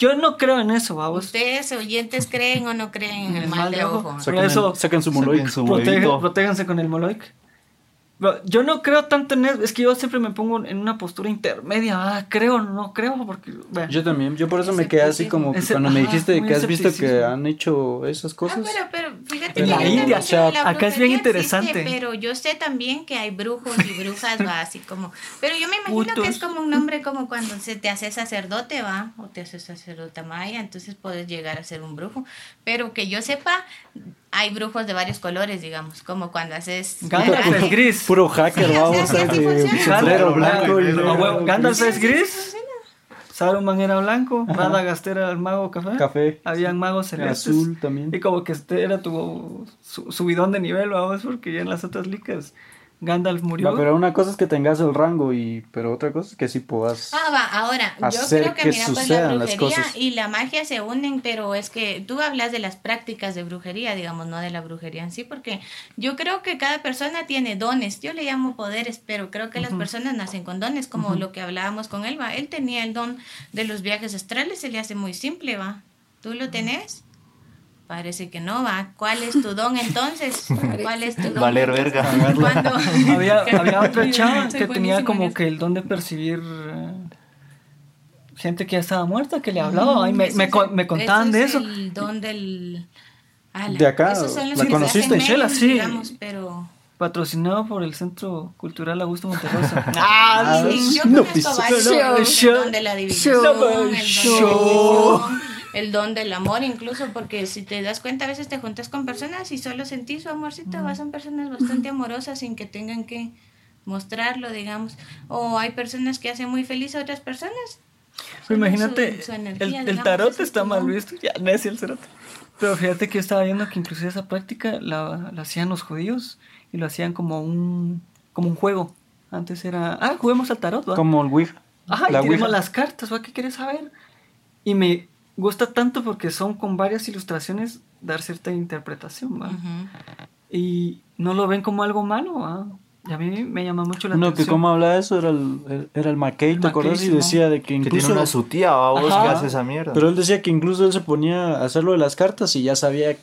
Speaker 1: Yo no creo en eso, va, vos.
Speaker 4: ¿Ustedes, oyentes, creen o no creen en el mal de ojo?
Speaker 1: Por
Speaker 3: Saquen,
Speaker 1: eso-
Speaker 3: saquen su moloic.
Speaker 1: protéjanse con el moloic. Yo no creo tanto en eso, es que yo siempre me pongo en una postura intermedia, ah, creo, no creo, porque...
Speaker 3: Yo también, yo por eso me quedé así como que
Speaker 1: Ese-
Speaker 3: cuando me dijiste que has visto que han hecho esas
Speaker 4: Ah,
Speaker 3: cosas.
Speaker 4: pero, pero fíjate
Speaker 3: En
Speaker 4: que
Speaker 3: la
Speaker 4: yo
Speaker 3: India, o sea,
Speaker 4: sé, la
Speaker 1: acá es bien
Speaker 4: brujería existe,
Speaker 1: interesante.
Speaker 4: pero yo sé también que hay brujos y brujas, va, así como... Pero yo me imagino que es como un nombre como cuando se te hace sacerdote, va, o te haces sacerdote maya, entonces puedes llegar a ser un brujo. Pero que yo sepa, hay brujos de varios colores, digamos, como cuando haces...
Speaker 1: Gandalf es gris.
Speaker 3: Puro hacker, vamos
Speaker 4: sí,
Speaker 3: a blanco y
Speaker 1: Gandalf es
Speaker 4: Sí,
Speaker 1: gris, Saruman era blanco, Radagast era el mago café,
Speaker 3: café,
Speaker 1: habían magos celestes.
Speaker 3: azul también.
Speaker 1: Y como que este era tu su, subidón de nivel, vamos, porque ya en las otras ligas Gandalf murió.
Speaker 3: Va, pero una cosa es que tengas el rango y pero otra cosa es que sí puedas.
Speaker 4: Ah, va, ahora, yo
Speaker 3: hacer
Speaker 4: creo que,
Speaker 3: que
Speaker 4: mira, pues la
Speaker 3: sucedan las
Speaker 4: brujería
Speaker 3: cosas.
Speaker 4: y la magia se unen, pero es que tú hablas de las prácticas de brujería, digamos, no de la brujería en sí, porque yo creo que cada persona tiene dones, yo le llamo poderes, pero creo que las personas nacen con dones, como lo que hablábamos con él, va, él tenía el don de los viajes astrales, se le hace muy simple, va, ¿tú lo tenés? Parece que no, va. ¿Cuál es tu don entonces? <laughs> ¿Cuál es tu don?
Speaker 6: Valer verga.
Speaker 1: Había, había <laughs> otra chava que tenía
Speaker 4: en
Speaker 1: como que el don de percibir eh, gente que ya estaba muerta, que le hablaba, y me, me,
Speaker 4: el-
Speaker 1: me contaban de
Speaker 4: es
Speaker 1: eso.
Speaker 4: El don del. Ala,
Speaker 3: De acá,
Speaker 4: esos son los
Speaker 3: ¿la conociste?
Speaker 1: Chela,
Speaker 4: memes,
Speaker 1: sí.
Speaker 4: digamos, pero.
Speaker 1: Patrocinado por el Centro Cultural Augusto Monterrosa. <laughs>
Speaker 3: Ah,
Speaker 4: Sí, yo
Speaker 3: no,
Speaker 4: conozco
Speaker 3: pues,
Speaker 4: varios.
Speaker 1: no,
Speaker 4: el
Speaker 1: show,
Speaker 4: don de la
Speaker 1: show,
Speaker 4: el don de la
Speaker 1: show.
Speaker 4: El don del amor, incluso porque si te das cuenta, a veces te juntas con personas y solo sentís su amorcito, vas son personas bastante amorosas sin que tengan que mostrarlo, digamos. O hay personas que hacen muy feliz a otras personas. Solo
Speaker 1: imagínate,
Speaker 4: su- su energía,
Speaker 1: el, el
Speaker 4: digamos,
Speaker 1: tarot
Speaker 4: ese es
Speaker 1: está mal visto, ya necio el tarot. Pero fíjate que yo estaba viendo que inclusive esa práctica la, la hacían los judíos y lo hacían como un, como un juego. Antes era, ah, juguemos al tarot, ¿va?
Speaker 3: Como el Ouija.
Speaker 1: Ajá, y
Speaker 3: la
Speaker 1: tenemos
Speaker 3: Ouija.
Speaker 1: las cartas, ¿va? ¿Qué quieres saber? Y me gusta tanto porque son con varias ilustraciones dar cierta interpretación, ¿va? Y no lo ven como algo malo, ¿va? Y a mí me llama mucho la
Speaker 3: Uno que
Speaker 1: atención.
Speaker 3: como habla de eso era el, era el McKay, ¿te acordás? Y decía de que
Speaker 6: Que
Speaker 3: incluso...
Speaker 6: tiene una su tía, vos,
Speaker 1: Ajá.
Speaker 6: que hace esa mierda.
Speaker 3: Pero él decía que incluso él se ponía a hacer lo de las cartas y ya sabía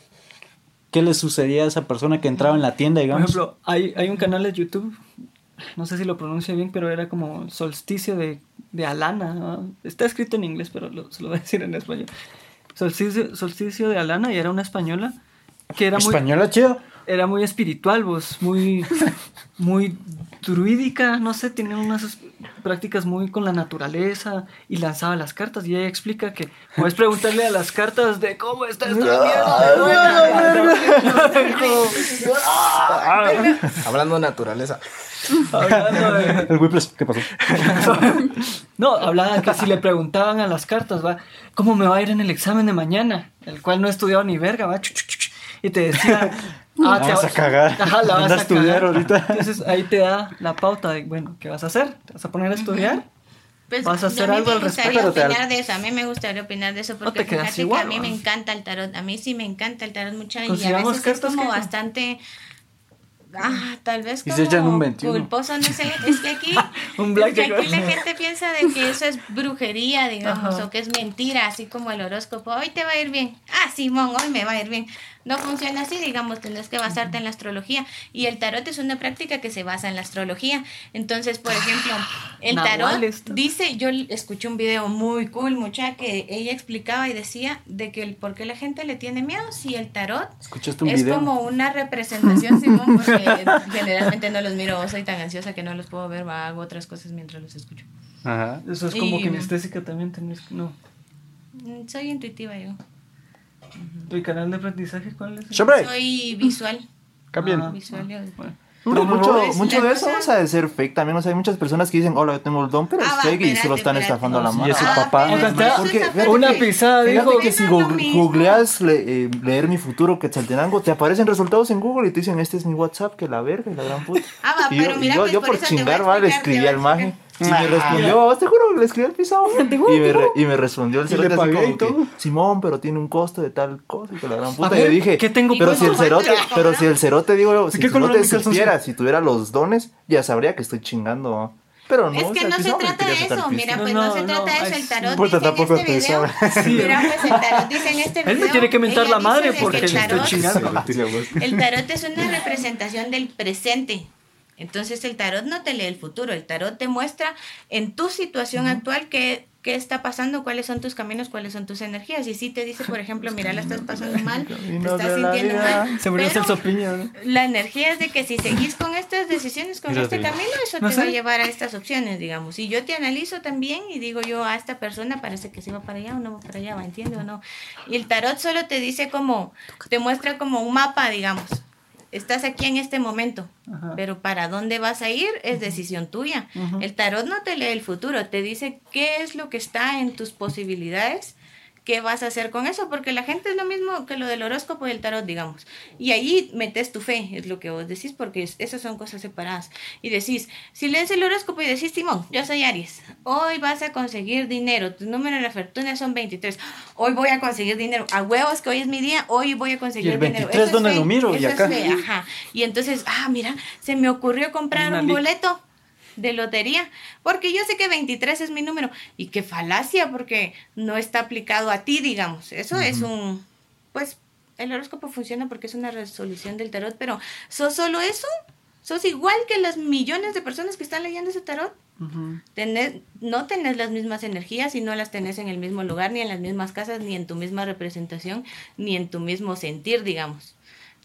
Speaker 3: qué le sucedía a esa persona que entraba en la tienda,
Speaker 1: Por
Speaker 3: digamos.
Speaker 1: ejemplo, hay, hay un canal de YouTube, no sé si lo pronuncio bien, pero era como Solsticio de, de Alana. ¿no? Está escrito en inglés, pero lo- se lo voy a decir en español. Solsticio, Solsticio de Alana y era una española que era muy,
Speaker 3: Española chido.
Speaker 1: Era muy espiritual, vos, muy, muy druídica, no sé, tenía unas prácticas muy con la naturaleza y lanzaba las cartas y ella explica que puedes preguntarle a las cartas de cómo está esta mierda.
Speaker 2: Hablando de naturaleza.
Speaker 1: Hablando de-
Speaker 3: El Whiplash, ¿qué pasó?
Speaker 1: No, hablaba que si le preguntaban a las cartas, va, ¿cómo me va a ir en el examen de mañana? El cual no he estudiado ni verga, va. Y te decía, <laughs> ah, te
Speaker 3: vas a cagar. <laughs>
Speaker 1: Ajá, la vas a
Speaker 3: a estudiar
Speaker 1: cagar.
Speaker 3: ahorita.
Speaker 1: Entonces ahí te da la pauta de, bueno, ¿qué vas a hacer? ¿Te vas a poner a estudiar?
Speaker 4: Pues,
Speaker 1: vas a hacer
Speaker 4: mí
Speaker 1: algo
Speaker 4: me
Speaker 1: al respecto.
Speaker 3: Pero te-
Speaker 4: opinar de eso, a mí me gustaría opinar de eso porque
Speaker 1: te quedas
Speaker 4: fíjate
Speaker 1: igual,
Speaker 4: que a mí
Speaker 1: ¿no?
Speaker 4: me encanta el tarot, a mí sí me encanta el tarot mucho y a veces es como
Speaker 1: que-
Speaker 4: bastante ah, tal vez
Speaker 3: Y
Speaker 4: como
Speaker 3: se echan un 21.
Speaker 4: culposo, no sé, es que aquí, <laughs>
Speaker 1: Un
Speaker 4: es
Speaker 1: blackjack.
Speaker 4: que aquí la gente piensa de que eso es brujería, digamos,
Speaker 1: Ajá.
Speaker 4: o que es mentira, así como el horóscopo, hoy te va a ir bien, ah, Simón, hoy me va a ir bien. No funciona así, digamos, tienes que basarte en la astrología. Y el tarot es una práctica que se basa en la astrología. Entonces, por ejemplo, el tarot dice, yo escuché un video muy cool, mucha, que ella explicaba y decía de que el por qué la gente le tiene miedo si el tarot
Speaker 3: ¿Escuchaste un
Speaker 4: es
Speaker 3: video?
Speaker 4: como una representación, Simón, porque <laughs> generalmente no los miro, soy tan ansiosa que no los puedo ver, va, hago otras cosas mientras los escucho.
Speaker 3: Ajá.
Speaker 1: Eso es como
Speaker 4: Y-
Speaker 1: kinestésica también tenés. No.
Speaker 4: Mm, Soy intuitiva yo.
Speaker 1: ¿Tu canal de aprendizaje cuál es?
Speaker 3: ¡Hombre!
Speaker 4: Soy visual.
Speaker 3: Cambien.
Speaker 1: Ah.
Speaker 4: Visual.
Speaker 1: Bueno.
Speaker 6: Pero mucho,
Speaker 4: Pues,
Speaker 6: mucho de eso o sea, de ser fake también. O sea, hay muchas personas que dicen, hola, yo tengo el don, pero
Speaker 4: Ah,
Speaker 6: es
Speaker 4: va,
Speaker 6: fake y solo
Speaker 4: espérate,
Speaker 6: están
Speaker 4: espérate.
Speaker 6: estafando a la mano.
Speaker 3: es su
Speaker 4: Ah,
Speaker 3: papá.
Speaker 4: pero
Speaker 1: O sea,
Speaker 6: porque- fíjate
Speaker 1: Una
Speaker 6: que-
Speaker 1: pisada
Speaker 6: Fíjate
Speaker 1: dijo.
Speaker 6: que si
Speaker 4: no lo
Speaker 6: googleas le- eh, leer mi futuro Quetzaltenango, te aparecen resultados en Google y te dicen, este es mi WhatsApp, que la verga y la gran puta.
Speaker 4: Ah, va,
Speaker 6: y
Speaker 4: pero
Speaker 6: yo, y
Speaker 4: mira,
Speaker 6: yo,
Speaker 4: pues,
Speaker 6: yo
Speaker 4: por
Speaker 6: por chingar, va, le
Speaker 4: explicar,
Speaker 6: escribí al maje. Y me respondió, te juro que le escribí al pisado. <laughs> Y me, re- y me respondió el
Speaker 3: le
Speaker 6: cerote así como que, Simón, pero tiene un costo de tal cosa y que la gran puta.
Speaker 1: ver,
Speaker 6: y yo dije,
Speaker 1: ¿qué tengo
Speaker 6: pero si el cerote,
Speaker 4: ¿Cuánto le
Speaker 6: pero si el cerote, digo, si
Speaker 1: mi calzoncillo?
Speaker 6: supiera, si tuviera los dones, ya sabría que estoy chingando. Pero no,
Speaker 4: es
Speaker 6: o
Speaker 4: que
Speaker 6: sea, el
Speaker 4: no se trata de eso,
Speaker 6: pisto.
Speaker 4: mira,
Speaker 1: No,
Speaker 4: pues no,
Speaker 1: no,
Speaker 4: se
Speaker 1: no,
Speaker 4: trata de eso, el tarot dice en
Speaker 3: tampoco
Speaker 4: este
Speaker 3: te
Speaker 4: video,
Speaker 3: sabe. <laughs>
Speaker 4: mira, pues el tarot dice en este video, <laughs>
Speaker 1: Él me tiene que mentar la madre porque le estoy chingando.
Speaker 4: El tarot es una representación del presente. Entonces el tarot no te lee el futuro, el tarot te muestra en tu situación actual qué, qué está pasando, cuáles son tus caminos, cuáles son tus energías. Y si te dice, por ejemplo, mira, la estás pasando mal, <laughs> te estás sintiendo mal.
Speaker 1: Se murió Piña, ¿no?
Speaker 4: la energía es de que si seguís con estas decisiones, con este camino, eso
Speaker 1: No
Speaker 4: te
Speaker 1: sé.
Speaker 4: va a llevar a estas opciones, digamos. Y yo te analizo también y digo yo, a esta persona parece que se va para allá o no va para allá, ¿va? ¿entiende o no? Y el tarot solo te dice como, te muestra como un mapa, digamos. Estás aquí en este momento,
Speaker 1: Ajá.
Speaker 4: pero para dónde vas a ir es decisión tuya. El tarot no te lee el futuro, te dice qué es lo que está en tus posibilidades, qué vas a hacer con eso, porque la gente es lo mismo que lo del horóscopo y el tarot, digamos. Y ahí metes tu fe, es lo que vos decís, porque es- esas son cosas separadas. Y decís, si lees el horóscopo y decís, Simón, yo soy Aries, hoy vas a conseguir dinero, tu número de la fortuna son 23, hoy voy a conseguir dinero, a huevos que hoy es mi día, hoy voy a conseguir
Speaker 3: ¿Y el
Speaker 4: dinero.
Speaker 3: 23
Speaker 4: Eso es
Speaker 3: dónde
Speaker 4: fe,
Speaker 3: lo miro? Y
Speaker 4: es
Speaker 3: acá.
Speaker 4: fe, ajá. Y entonces, ah, mira, se me ocurrió comprar
Speaker 1: Una
Speaker 4: un boleto de lotería, porque yo sé que 23 es mi número y qué falacia porque no está aplicado a ti, digamos. Eso es un pues el horóscopo funciona porque es una resolución del tarot, pero ¿sos solo eso? ¿Sos igual que las millones de personas que están leyendo ese tarot? Tenés- no tenés las mismas energías y no las tenés en el mismo lugar, ni en las mismas casas, ni en tu misma representación, ni en tu mismo sentir, digamos.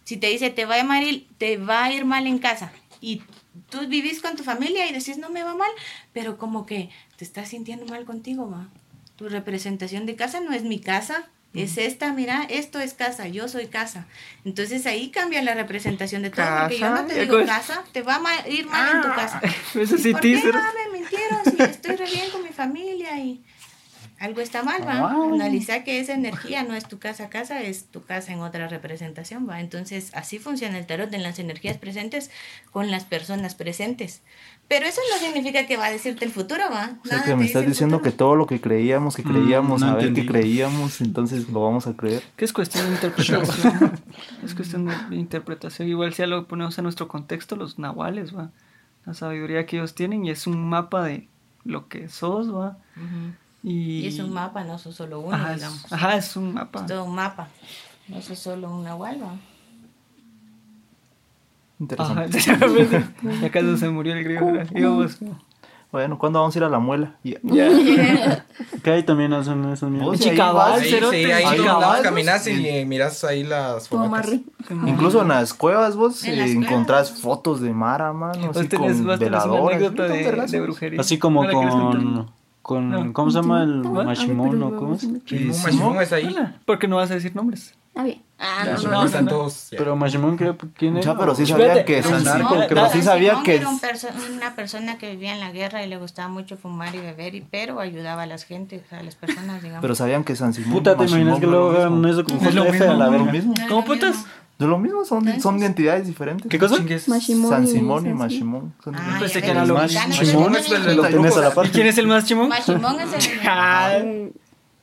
Speaker 4: Si te dice te va a ir, te va a ir mal en casa y tú vivís con tu familia y decís no me va mal, pero como que te estás sintiendo mal contigo, va. Tu representación de casa no es mi casa, es esta, mira, esto es casa, yo soy casa. Entonces ahí cambia la representación de todo, porque yo no
Speaker 1: Casa,
Speaker 4: te digo casa, te va a ma- ir mal en tu casa. <laughs>
Speaker 1: Eso sí,
Speaker 4: ¿Por qué me mintieron si estoy re bien con mi familia y algo está mal, va.
Speaker 3: Ah.
Speaker 4: Analiza que esa energía no es tu casa casa, es tu casa en otra representación, va. Entonces, así funciona el tarot en las energías presentes con las personas presentes. Pero eso no significa que va a decirte el futuro, va.
Speaker 6: O sea,
Speaker 4: Nada
Speaker 6: que me estás diciendo que todo lo que creíamos, que
Speaker 3: Mm,
Speaker 6: creíamos,
Speaker 3: no
Speaker 6: a ver que creíamos, entonces lo vamos a creer.
Speaker 1: Que es cuestión de interpretación. <laughs> es cuestión de interpretación. Igual si ya lo ponemos en nuestro contexto, los nahuales, va. La sabiduría que ellos tienen y es un mapa de lo que sos, va.
Speaker 4: Ujú.
Speaker 1: Y,
Speaker 4: Y es un mapa, no sos solo uno,
Speaker 1: Ajá, es,
Speaker 4: digamos.
Speaker 1: ajá, es un mapa.
Speaker 4: Es todo un mapa. No sos solo un nahual, va.
Speaker 6: Interesante.
Speaker 1: Ajá, <laughs> ya casi se murió el griego.
Speaker 6: Bueno, ¿cuándo vamos a ir a la muela? Y- <laughs>
Speaker 3: Que ahí también hacen esos mismos.
Speaker 1: Chicabal,
Speaker 6: vas.
Speaker 2: Sí,
Speaker 1: cerote,
Speaker 2: sí, ahí
Speaker 6: vas,
Speaker 2: caminas y miras ahí las.
Speaker 5: Marri.
Speaker 6: Incluso en las cuevas vos
Speaker 4: En
Speaker 6: eh,
Speaker 4: cuevas.
Speaker 6: encontrás fotos de Mara, mano, así con
Speaker 1: una de, de brujería.
Speaker 3: Así como con, con
Speaker 1: No.
Speaker 3: ¿cómo se llama el
Speaker 1: ¿What?
Speaker 3: Mashimon o cómo es?
Speaker 2: Mashimón es ahí.
Speaker 1: Porque no vas a decir nombres.
Speaker 5: Ah, bien.
Speaker 4: Ah, no,
Speaker 1: no,
Speaker 2: Están todos.
Speaker 3: Pero Mashimon, ¿qué- ¿quién es?
Speaker 6: Ya, pero sí sabía que Simón,
Speaker 1: no,
Speaker 6: pero sí sabía que
Speaker 4: era una persona que vivía en la guerra y le gustaba mucho fumar y beber, y, pero ayudaba a las gentes, a las personas, digamos.
Speaker 6: pero sabían que San Simón
Speaker 3: Puta, ¿te imaginas que luego hagan eso con
Speaker 1: Es lo
Speaker 3: JF a la verga?
Speaker 4: es
Speaker 1: ¿Cómo putas?
Speaker 6: De lo mismo, son,
Speaker 4: ¿Eh?
Speaker 6: son de entidades diferentes.
Speaker 3: ¿Qué cosa?
Speaker 5: Mashimón
Speaker 6: San Simón y Mashimón.
Speaker 4: Ah,
Speaker 1: pensé
Speaker 4: ya
Speaker 1: que era
Speaker 4: ves,
Speaker 1: lo
Speaker 4: mexicanos,
Speaker 3: mismo.
Speaker 4: Shimon
Speaker 3: Es el
Speaker 4: el
Speaker 3: lo tienes a la par.
Speaker 1: ¿Y quién es el más chimón?
Speaker 4: Mashimón es el <laughs>
Speaker 1: Ah,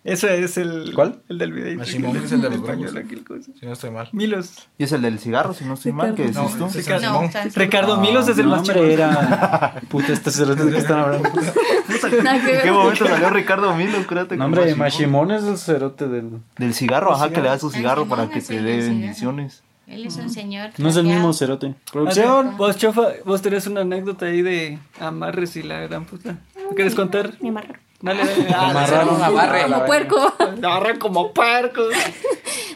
Speaker 1: Ese es el.
Speaker 3: ¿Cuál?
Speaker 1: El del video.
Speaker 2: Mashimón es el de los
Speaker 1: español,
Speaker 2: grupos.
Speaker 1: aquel cosa.
Speaker 2: Si no estoy mal.
Speaker 1: Milos.
Speaker 6: Y es el del cigarro, si no estoy mal, que
Speaker 5: Ricardo.
Speaker 6: decís tú.
Speaker 1: Ricardo.
Speaker 5: Ah,
Speaker 1: Milos es el más chimón.
Speaker 3: era. <laughs> Puta, este cerote de que <laughs> están hablando.
Speaker 6: ¿En qué momento salió Ricardo Milos? Créate
Speaker 3: No, hombre,
Speaker 6: Mashimón.
Speaker 3: Mashimón es el cerote del.
Speaker 6: Del cigarro, ajá, que le da su cigarro para que te dé bendiciones.
Speaker 4: Él es un señor.
Speaker 3: No es el mismo cerote. Producción.
Speaker 1: Vos, Chofa, vos tenés una anécdota ahí de amarres y la gran puta. ¿Lo quieres contar?
Speaker 5: Me amarraron.
Speaker 1: Dale, dale. Ah,
Speaker 3: Amarraron a barre.
Speaker 5: Como puerco.
Speaker 1: Me agarran como puercos.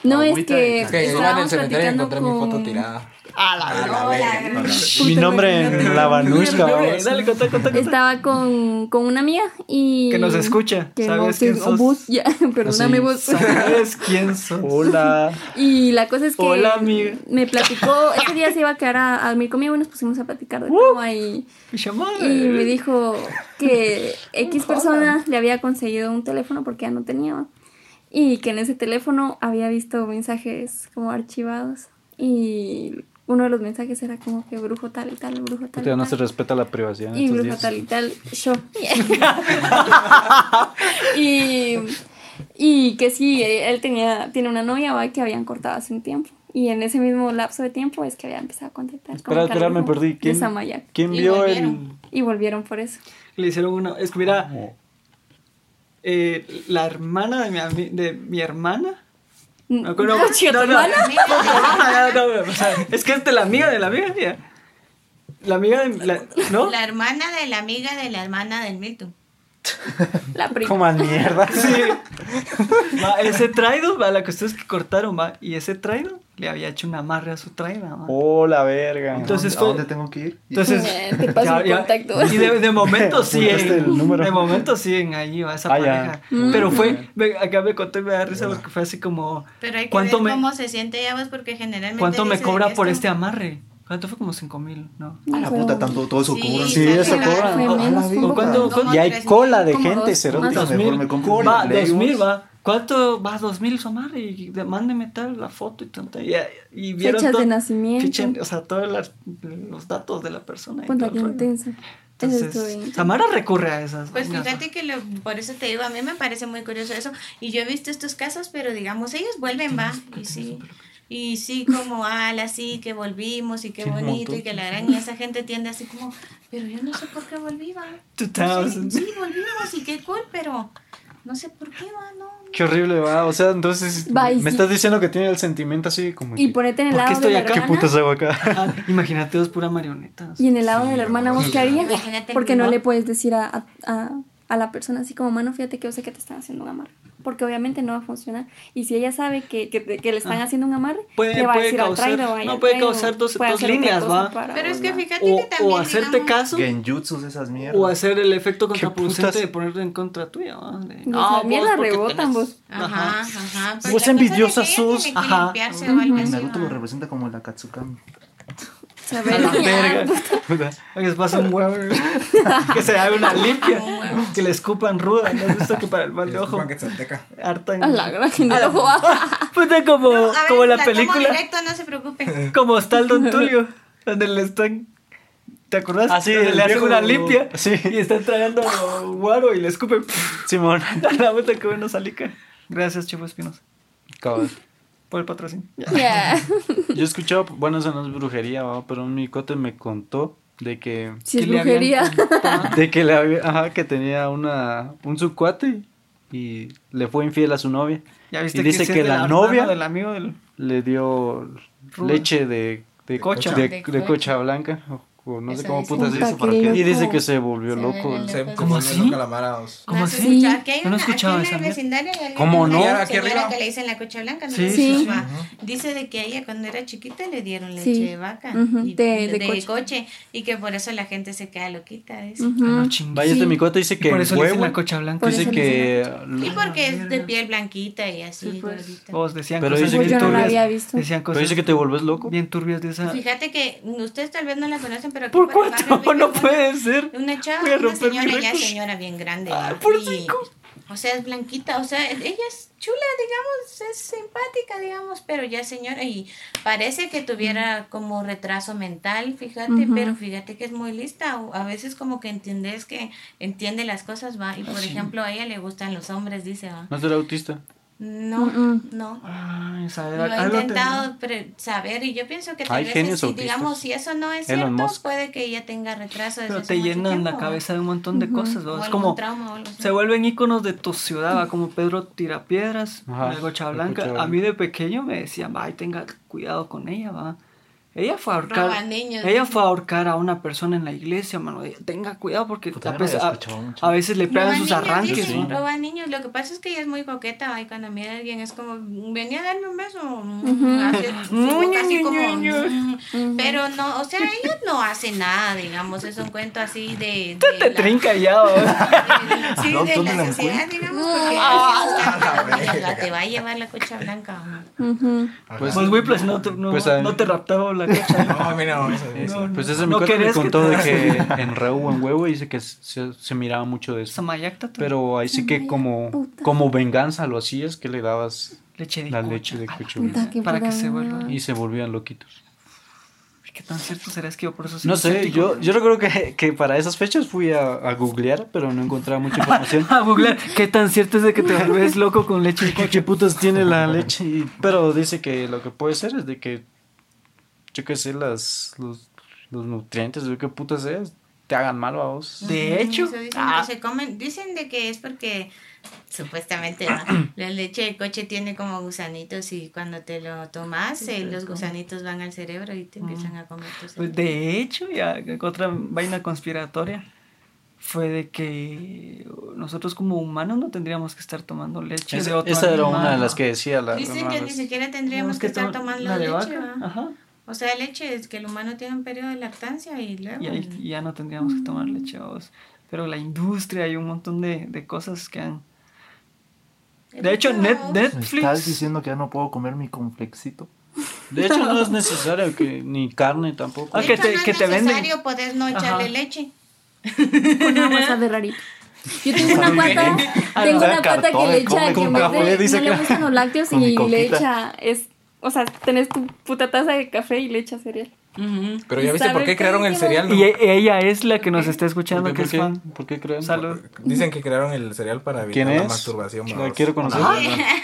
Speaker 5: No, es que
Speaker 2: Es que iba en el cementerio encontré mi foto
Speaker 5: con...
Speaker 2: tirada.
Speaker 1: A la
Speaker 2: A la verga.
Speaker 3: Mi nombre en la banushka.
Speaker 1: Dale, contá, contá, contá.
Speaker 5: Estaba con, con una amiga y...
Speaker 1: Que nos escucha.
Speaker 5: Que
Speaker 1: ¿Sabes quién sos?
Speaker 5: vos, ya, <laughs> perdóname
Speaker 3: Así.
Speaker 5: vos.
Speaker 1: ¿Sabes <laughs> quién sos?
Speaker 3: Hola.
Speaker 5: Y la cosa es que
Speaker 1: Hola, amiga.
Speaker 5: me platicó, ese día se iba a quedar a, a dormir conmigo y nos pusimos a platicar de
Speaker 1: Uh.
Speaker 5: cómo y, y me dijo que X persona le había conseguido un teléfono porque ya no tenía y que en ese teléfono había visto mensajes como archivados y uno de los mensajes era como que brujo tal y tal, brujo tal.
Speaker 3: Ya
Speaker 5: y
Speaker 3: no
Speaker 5: tal.
Speaker 3: se respeta la privacidad
Speaker 5: Y brujo
Speaker 3: días.
Speaker 5: tal y tal, yo. <laughs> y, y que sí, él tenía, tiene una novia ¿va? que habían cortado hace un tiempo. Y en ese mismo lapso de tiempo es que había empezado a contactar.
Speaker 3: Espera, espera, me perdí. ¿Quién. ¿quién
Speaker 4: Y
Speaker 3: vio el...?
Speaker 4: volvieron.
Speaker 5: Y volvieron por eso.
Speaker 1: Le hicieron una. Es que mira, eh, la hermana de mi, de mi hermana.
Speaker 5: No,
Speaker 1: acuerdo-
Speaker 5: chica, ¿tu
Speaker 1: no, no, es que es de la amiga de la amiga mía. La amiga de la, ¿no?
Speaker 4: La hermana de la amiga de la hermana del Milton.
Speaker 5: La prima.
Speaker 3: Como mierda.
Speaker 1: Sí. Va, ese traido, va, la cuestión es que cortaron, va, y ese traido le había hecho un amarre a su traida, va.
Speaker 3: Oh, la verga.
Speaker 1: Entonces
Speaker 6: ¿A
Speaker 1: fue-
Speaker 6: dónde tengo que ir?
Speaker 1: Entonces, <laughs>
Speaker 5: te paso el contacto.
Speaker 1: Y de, de momento <laughs> siguen.
Speaker 3: Número.
Speaker 1: De momento siguen ahí, va esa
Speaker 3: Ah, ya.
Speaker 1: pareja.
Speaker 5: Mm.
Speaker 1: Pero fue, ve, acá me contó y me da risa porque fue así como.
Speaker 4: Pero hay que
Speaker 1: ¿Cuánto
Speaker 4: ver
Speaker 1: me,
Speaker 4: cómo se siente ella, pues, porque generalmente.
Speaker 1: ¿cuánto me cobra por
Speaker 4: esto-
Speaker 1: este amarre? ¿Cuánto fue? Como 5 mil, ¿no?
Speaker 6: A la puta, tanto, todo eso
Speaker 4: Sí,
Speaker 6: cobran.
Speaker 3: Sí, eso cobran. Y hay cola de gente,
Speaker 5: dos,
Speaker 3: cerote.
Speaker 1: Va,
Speaker 6: Play,
Speaker 1: dos mil,
Speaker 6: vos.
Speaker 1: va. ¿Cuánto va? Dos mil su amarre y de- mándeme tal la foto y tanta. Y, y vieron
Speaker 5: Fechas de nacimiento.
Speaker 1: fecha- o sea, todos los datos de la persona. todo
Speaker 5: qué
Speaker 1: Entonces,
Speaker 5: bien.
Speaker 1: Samara recurre a esas.
Speaker 4: Pues fíjate que lo, por eso te digo, a mí me parece muy curioso eso. Y yo he visto estos casos, pero digamos, ellos vuelven, va. Y sí, y sí, como, ala, sí, que volvimos y qué bonito
Speaker 3: montón.
Speaker 4: y que la gran. Y esa gente tiende así como, pero yo no sé por qué volví, va. Sí,
Speaker 1: thousands.
Speaker 4: sí, volvimos y qué cool, pero no sé por qué, va, no.
Speaker 3: Qué horrible, va. O sea, entonces. Me
Speaker 5: sí.
Speaker 3: estás diciendo que tiene el sentimiento así como.
Speaker 5: Y
Speaker 3: que,
Speaker 5: ponete en el
Speaker 1: ¿Por qué
Speaker 5: lado de la
Speaker 1: acá?
Speaker 3: ¿Qué
Speaker 5: hermana.
Speaker 3: putas hago acá? <laughs>
Speaker 1: Ah, imagínate, es pura marionetas.
Speaker 5: Y en el lado de la hermana, ¿vos qué harías? Porque no le puedes decir a, a, a- a la persona así como, mano, fíjate que yo sé que te están haciendo un amarre. Porque obviamente no va a funcionar. Y si ella sabe que, que, le están haciendo un amarre,
Speaker 1: Puede-
Speaker 5: le va a decir al
Speaker 1: causar-
Speaker 5: traidor, vaya,
Speaker 1: no,
Speaker 5: al
Speaker 1: puede causar dos-
Speaker 5: puede
Speaker 1: dos líneas, ¿va?
Speaker 5: para
Speaker 4: Pero es que fíjate
Speaker 1: O,
Speaker 4: que también.
Speaker 1: o hacerte
Speaker 4: digamos,
Speaker 1: caso
Speaker 6: Genjutsus, esas mierdas.
Speaker 1: o hacer el efecto contraproducente de poner en contra tuya. ¿va?
Speaker 5: Esas
Speaker 1: vos
Speaker 5: mierdas
Speaker 1: porque
Speaker 5: rebotan,
Speaker 1: tenés-
Speaker 5: vos.
Speaker 4: Ajá, ajá. pues
Speaker 3: Vos envidiosa sos.
Speaker 1: Ajá.
Speaker 6: Naruto lo representa como la Katsukami.
Speaker 5: Saber,
Speaker 1: A la verga. Oye, les pasa un huevo. que se haga una limpia. que le escupan ruda. ¿No has visto que para el mal de ojo
Speaker 2: Ojo. Quetzalteca.
Speaker 1: hartan?
Speaker 5: A la gran que no lo. <laughs>
Speaker 1: Puta, como,
Speaker 4: A ver,
Speaker 1: como la película.
Speaker 4: directo, no se preocupe. <laughs>
Speaker 1: Como está el Don Tulio. Donde le están. ¿Te acuerdas?
Speaker 3: Ah, sí,
Speaker 1: le hacen una limpia.
Speaker 3: sí.
Speaker 1: Y están tragando guaro y le escupen.
Speaker 3: Simón. <laughs>
Speaker 1: A la puta que bueno salica. Gracias, Chivo Espinosa,
Speaker 3: Cabal.
Speaker 1: Por el patrocinio.
Speaker 3: Yo he escuchado, bueno, eso no es brujería, pero mi cote me contó de que
Speaker 5: Si es
Speaker 1: Que le
Speaker 5: brujería.
Speaker 3: de que le había, ajá, que tenía una un subcuate y le fue infiel a su novia.
Speaker 1: Ya viste
Speaker 3: Y dice
Speaker 1: ese
Speaker 3: que la
Speaker 1: del
Speaker 3: novia-
Speaker 1: del amigo del.
Speaker 3: Le dio leche de de
Speaker 1: Cocha.
Speaker 3: de,
Speaker 4: De
Speaker 3: de
Speaker 4: cocha.
Speaker 3: cocha blanca o, o no sé cómo putas
Speaker 5: qué
Speaker 6: para qué.
Speaker 3: Y dice
Speaker 5: loco.
Speaker 3: que se volvió
Speaker 4: Se
Speaker 3: loco.
Speaker 2: Se
Speaker 4: loco.
Speaker 1: ¿Cómo así? ¿Cómo
Speaker 4: ¿No
Speaker 1: así?
Speaker 4: escuchado? Aquí
Speaker 1: no he escuchado esa
Speaker 4: alguien-
Speaker 3: ¿Cómo no?
Speaker 2: Aquí arriba.
Speaker 4: que le dicen la cocha blanca, no
Speaker 1: Sí,
Speaker 4: sé
Speaker 5: sí.
Speaker 4: Dice de que a ella cuando era chiquita le dieron leche
Speaker 5: Sí.
Speaker 4: de vaca y-
Speaker 5: de- de
Speaker 4: de,
Speaker 5: coche.
Speaker 4: coche. y que por eso la gente se queda loquita. dice.
Speaker 1: Ah, no.
Speaker 3: Vaya, este
Speaker 5: Sí.
Speaker 3: mi cote dice que
Speaker 1: por eso
Speaker 3: huevo
Speaker 1: la cocha blanca.
Speaker 3: Dice que
Speaker 4: Y porque es de piel blanquita y así,
Speaker 1: Sí, pues. Vos decían
Speaker 3: Pero
Speaker 1: cosas
Speaker 3: dice
Speaker 1: bien
Speaker 3: que- Yo no la
Speaker 1: turbias.
Speaker 5: había visto.
Speaker 1: Decían
Speaker 3: pero
Speaker 1: cosas
Speaker 3: dice que te vuelves loco.
Speaker 1: bien turbias de esa.
Speaker 4: Fíjate que ustedes tal vez no la conocen, pero
Speaker 1: ¿Por
Speaker 4: vive <laughs>
Speaker 1: No puede ser.
Speaker 4: Una chava,
Speaker 1: Voy a
Speaker 4: una señora ya señora bien grande.
Speaker 1: Ah, por
Speaker 4: Y-
Speaker 1: cinco.
Speaker 4: o sea, es blanquita, o sea, ella es chula, digamos, es simpática, digamos, pero ya señora, y parece que tuviera como retraso mental, fíjate,
Speaker 5: Ujú.
Speaker 4: pero fíjate que es muy lista, a veces como que entiendes que entiende las cosas, va, y por ejemplo a ella le gustan los hombres, dice, va.
Speaker 3: ¿No será autista?
Speaker 4: No, no.
Speaker 1: Ay, saber,
Speaker 4: Lo he intentado saber y yo pienso que tal
Speaker 3: Hay
Speaker 4: vez si, digamos si eso no es
Speaker 3: Elon
Speaker 4: cierto,
Speaker 3: Musk.
Speaker 4: puede que ella tenga retraso desde
Speaker 1: Pero te llenan la cabeza de un montón de cosas, ¿no? Es como
Speaker 4: trauma
Speaker 1: se vuelven íconos de tu ciudad, ¿va? como Pedro Tirapiedras,
Speaker 3: Ajá,
Speaker 1: la Gocha
Speaker 3: el
Speaker 1: Blanca.
Speaker 3: Gocha
Speaker 1: A mí de pequeño me decían, ay, tenga cuidado con ella, va. Ella fue a
Speaker 4: Roba
Speaker 1: ahorcar,
Speaker 4: niños.
Speaker 1: ella fue a ahorcar a una persona en la iglesia, mano. Tenga cuidado porque
Speaker 6: Puta,
Speaker 1: a, veces, a, a veces le pegan
Speaker 4: Roba
Speaker 1: sus
Speaker 4: niños,
Speaker 1: arranques.
Speaker 4: dicen,
Speaker 1: ¿no?
Speaker 4: roba niños. Lo que pasa es que ella es muy coqueta y cuando mira a alguien es como, venía a darme un beso. Hace <laughs> como, pero no, o sea, ella no hace nada, digamos, es un cuento así de...
Speaker 1: Te,
Speaker 4: de
Speaker 1: te
Speaker 4: la-
Speaker 1: trinca ya, <laughs> ¿va?
Speaker 4: Sí,
Speaker 6: ¿No?
Speaker 4: de
Speaker 6: ¿Dónde
Speaker 4: la sociedad, digamos, porque
Speaker 1: Ah,
Speaker 4: la- <laughs> te va a llevar la cocha blanca. ¿no?
Speaker 5: Ujú.
Speaker 3: Pues,
Speaker 1: Pues, güey, pues no, te- no,
Speaker 3: Pues,
Speaker 1: no te raptaba la <laughs>
Speaker 2: No, a mí no, eso, eso.
Speaker 1: No,
Speaker 3: pues ese mi cuate me
Speaker 1: que
Speaker 3: contó
Speaker 1: te-
Speaker 3: de que en Reu en Huevo dice que se, se miraba mucho de eso. Pero ahí sí que como,
Speaker 5: puta.
Speaker 3: como venganza lo hacías, que le dabas
Speaker 1: leche de
Speaker 3: la leche de
Speaker 5: qué
Speaker 1: Para que se
Speaker 5: madre.
Speaker 1: vuelva.
Speaker 3: y se volvían loquitos.
Speaker 1: ¿Qué tan cierto será? Es que yo por eso
Speaker 3: No sé, yo, yo recuerdo que, que para esas fechas fui a, a googlear, pero no encontraba mucha información. <laughs>
Speaker 1: A googlear, ¿qué tan cierto es de que te vuelves loco con leche de
Speaker 3: ¿Qué, qué putas tiene la leche? Y- pero dice que lo que puede ser es de que, yo qué sé, las, los, los nutrientes, o qué putas es, te hagan mal a vos.
Speaker 1: De hecho,
Speaker 4: Eso dicen
Speaker 1: ah.
Speaker 4: que se comen, dicen de que es porque supuestamente ¿no? <clears throat> la leche de coche tiene como gusanitos y cuando te lo tomas eh, los gusanitos van al cerebro y te empiezan a comer tu cerebro.
Speaker 1: Pues de hecho, ya otra vaina conspiratoria fue de que nosotros como humanos no tendríamos que estar tomando leche
Speaker 3: Esa,
Speaker 1: de otro
Speaker 3: esa era una de las que decía la
Speaker 4: Dicen que ni siquiera tendríamos que estar
Speaker 1: to-
Speaker 4: tomando
Speaker 1: la de
Speaker 4: leche.
Speaker 1: vaca,
Speaker 4: ¿va?
Speaker 1: Ajá.
Speaker 4: O sea, leche es que el humano tiene un periodo de lactancia y luego...
Speaker 1: Y ahí ya no tendríamos que tomar leche. vos. Pero la industria y un montón de, de cosas que han... De hecho, Net,
Speaker 6: ¿Me
Speaker 1: Netflix...
Speaker 6: estás diciendo que ya no puedo comer mi conflexito? <laughs>
Speaker 3: De hecho, no es necesario que ni carne tampoco.
Speaker 1: Ah,
Speaker 4: De
Speaker 1: que te-
Speaker 4: no
Speaker 1: que
Speaker 4: es
Speaker 1: te venden.
Speaker 4: necesario poder no echarle
Speaker 1: Ajá.
Speaker 4: leche.
Speaker 5: Con agua sabe rarito. Yo tengo una pata,
Speaker 1: Ah,
Speaker 5: tengo
Speaker 6: no,
Speaker 5: una pata que le echa, que mete-
Speaker 3: café, dice
Speaker 5: no le
Speaker 3: que-
Speaker 5: gustan los lácteos <laughs> y le echa, es, o sea, tenés tu puta taza de café y le echa cereal.
Speaker 2: Pero ya viste por
Speaker 5: ¿Sabe
Speaker 2: qué crearon el
Speaker 5: ¿Qué
Speaker 2: cereal, ¿no?
Speaker 1: Y e- ella es la que nos está
Speaker 3: ¿Por
Speaker 1: escuchando,
Speaker 3: qué,
Speaker 1: que
Speaker 3: por
Speaker 1: es
Speaker 3: qué?
Speaker 1: fan.
Speaker 3: ¿Por qué creen?
Speaker 1: Salud.
Speaker 2: Dicen que crearon el cereal para evitar
Speaker 3: ¿Quién
Speaker 2: la
Speaker 3: es?
Speaker 2: masturbación.
Speaker 3: La quiero conocer.
Speaker 6: Ah,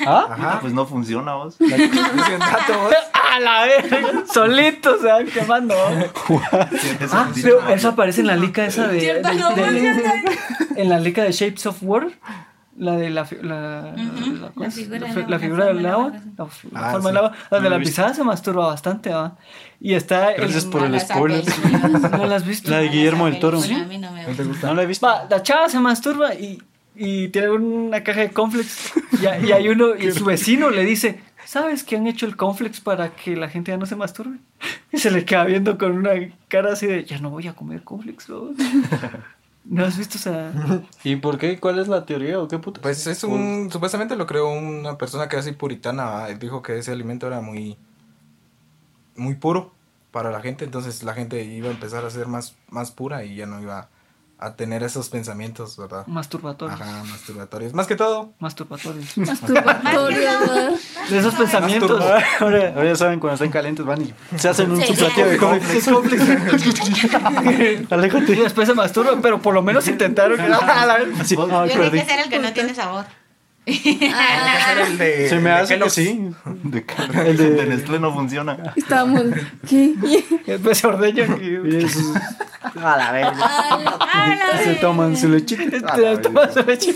Speaker 3: ¿Ah?
Speaker 2: Ajá.
Speaker 6: Pues no funciona, vos. <laughs>
Speaker 2: Dicen datos. <laughs>
Speaker 1: A la vez, solito se van quemando.
Speaker 6: Eso <laughs>
Speaker 1: Ah, pero eso aparece en la lica esa de, en la lica de Shapes of Water, la de la fi- la, la,
Speaker 4: la figura
Speaker 1: la
Speaker 4: del agua,
Speaker 1: la figura del agua,
Speaker 4: sí.
Speaker 2: Ah,
Speaker 1: forma
Speaker 2: sí.
Speaker 1: del agua, la
Speaker 3: No
Speaker 1: la pisada se masturba bastante, ¿va? Y está el-
Speaker 3: Gracias por el spoiler. <laughs>
Speaker 1: ¿No la has visto?
Speaker 3: La de Guillermo del Toro.
Speaker 4: A mí no me
Speaker 2: ¿No te
Speaker 4: gusta.
Speaker 3: No la he visto.
Speaker 1: Va, la chava se masturba y, y tiene una caja de conflex y, y hay uno y su vecino le dice ¿Sabes que han hecho el conflex para que la gente ya no se masturbe? Y se le queda viendo con una cara así de, ya no voy a comer conflex, ¿no? ¿No has visto esa...? <laughs>
Speaker 3: ¿Y por qué? ¿Cuál es la teoría o qué puta?
Speaker 2: Pues es un. Supuestamente lo creó una persona que es así puritana. Dijo que ese alimento era muy. Muy puro para la gente. Entonces la gente iba a empezar a ser más, más pura y ya no iba a tener esos pensamientos, ¿verdad?
Speaker 1: Masturbatorios.
Speaker 2: Ajá, masturbatorios. Más que todo.
Speaker 1: Masturbatorios. <laughs>
Speaker 5: Masturbatorio, ¿verdad?
Speaker 1: De esos pensamientos.
Speaker 3: Ahora, ahora ya saben, cuando están calientes van y se hacen un
Speaker 4: Sí,
Speaker 3: platillo de
Speaker 4: sí.
Speaker 3: conflex. <laughs>
Speaker 1: Y
Speaker 3: Aléjate.
Speaker 1: después se masturban, pero por lo menos intentaron. <laughs> La vez.
Speaker 3: Así, ah,
Speaker 4: Tiene que ser el que no tiene sabor.
Speaker 5: Ah,
Speaker 2: El de-
Speaker 3: Se me hace que sí.
Speaker 6: De,
Speaker 3: El de-
Speaker 6: de Nestlé no funciona.
Speaker 5: estábamos, ¿qué?
Speaker 1: Después se ordeñan y...
Speaker 3: Esos- A la verga. Se toman su lechita. Verga.
Speaker 1: tomas su leche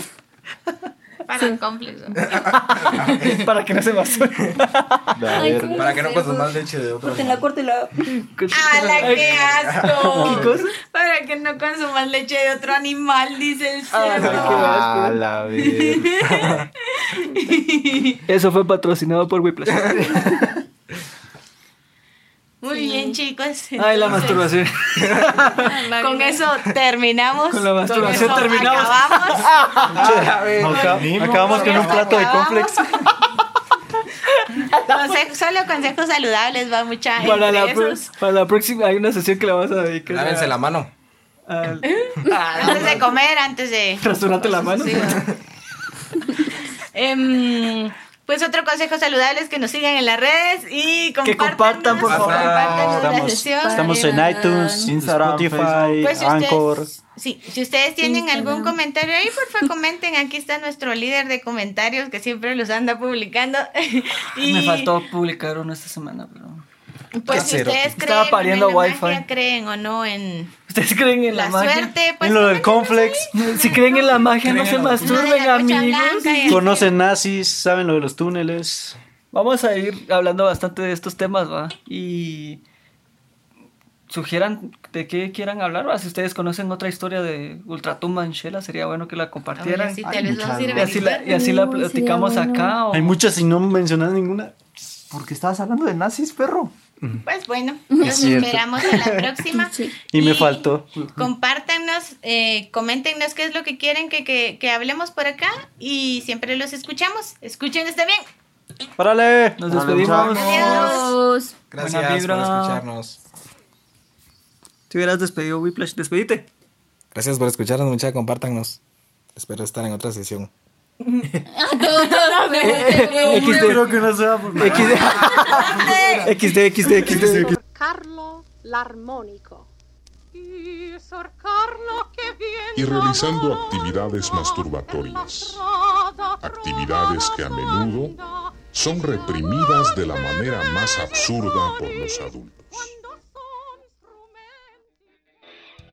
Speaker 4: Para el complejo. <laughs>
Speaker 1: para que no se
Speaker 5: ¿cómo
Speaker 2: Para que no consumas
Speaker 5: pues?
Speaker 2: leche de otro.
Speaker 5: Córtela, córtela.
Speaker 4: ¡Hala, qué asco!
Speaker 1: ¿Qué cosa?
Speaker 4: Para que no consumas leche de otro animal, dice el
Speaker 1: Ah,
Speaker 4: cerdo.
Speaker 6: A la ver. <laughs>
Speaker 1: Eso fue patrocinado por Whiplash. <laughs>
Speaker 4: Muy bien, chicos.
Speaker 1: Ay, la masturbación. <laughs>
Speaker 4: Con eso terminamos.
Speaker 1: Con la masturbación
Speaker 4: eso
Speaker 1: terminamos.
Speaker 4: Acabamos.
Speaker 3: Acabamos con un plato de complex. <laughs>
Speaker 4: Consejo- solo consejos saludables, va mucha
Speaker 1: Para la,
Speaker 4: esos.
Speaker 1: para la próxima hay una sesión que la vas a dedicar. a-
Speaker 2: Lávense la mano.
Speaker 1: al-
Speaker 4: Antes de comer, antes de.
Speaker 1: Rasurate la mano.
Speaker 4: Sí, <laughs> pues otro consejo saludable es que nos sigan en las redes y
Speaker 1: Que
Speaker 4: compartan,
Speaker 1: compartan, por favor.
Speaker 4: la
Speaker 3: Estamos,
Speaker 4: sesión.
Speaker 3: estamos en iTunes,
Speaker 6: Instagram,
Speaker 3: Spotify,
Speaker 4: Pues si
Speaker 3: Anchor.
Speaker 4: ustedes, sí, si ustedes tienen
Speaker 5: Instagram.
Speaker 4: algún comentario ahí, por favor comenten. Aquí está nuestro líder de comentarios que siempre los anda publicando. <laughs> y
Speaker 1: Me faltó publicar uno esta semana, pero...
Speaker 4: pues si ustedes
Speaker 1: Estaba
Speaker 4: creen
Speaker 1: pariendo
Speaker 4: en la
Speaker 1: Wi-Fi.
Speaker 4: magia, creen o no en
Speaker 1: ¿Ustedes creen en la,
Speaker 4: la,
Speaker 1: magia?
Speaker 4: suerte, pues
Speaker 3: en lo del complex,
Speaker 1: Si creen en la magia, no se masturben, amigos.
Speaker 3: conocen nazis, saben lo de los túneles.
Speaker 1: Vamos a ir hablando bastante de estos temas, ¿va? Y sugieran de qué quieran hablar, ¿va? Si ustedes conocen otra historia de Ultratumba en Shela, sería bueno que la compartieran.
Speaker 4: Sí,
Speaker 6: Ay,
Speaker 1: Y así la, y así platicamos
Speaker 5: bueno.
Speaker 1: acá. o-
Speaker 3: Hay muchas y no mencionas ninguna.
Speaker 6: Porque estabas hablando de nazis, perro.
Speaker 4: Pues bueno, nos esperamos a la <laughs> próxima.
Speaker 5: Sí.
Speaker 3: Y me faltó.
Speaker 4: Compártanos, eh, coméntenos qué es lo que quieren que, que, que hablemos por acá y siempre los escuchamos. Escúchenos también.
Speaker 3: ¡Órale!
Speaker 1: Nos despedimos.
Speaker 5: Adiós.
Speaker 2: Gracias por escucharnos.
Speaker 1: Te hubieras despedido, Whiplash. Despedite.
Speaker 2: Gracias por escucharnos, muchachos. Compártanos. Espero estar en otra sesión. <laughs>
Speaker 1: XD.
Speaker 3: que por
Speaker 1: XD, XD, XD.
Speaker 7: Carlo l'armonico.
Speaker 8: y realizando actividades masturbatorias, actividades que a menudo son reprimidas de la manera más absurda por los adultos.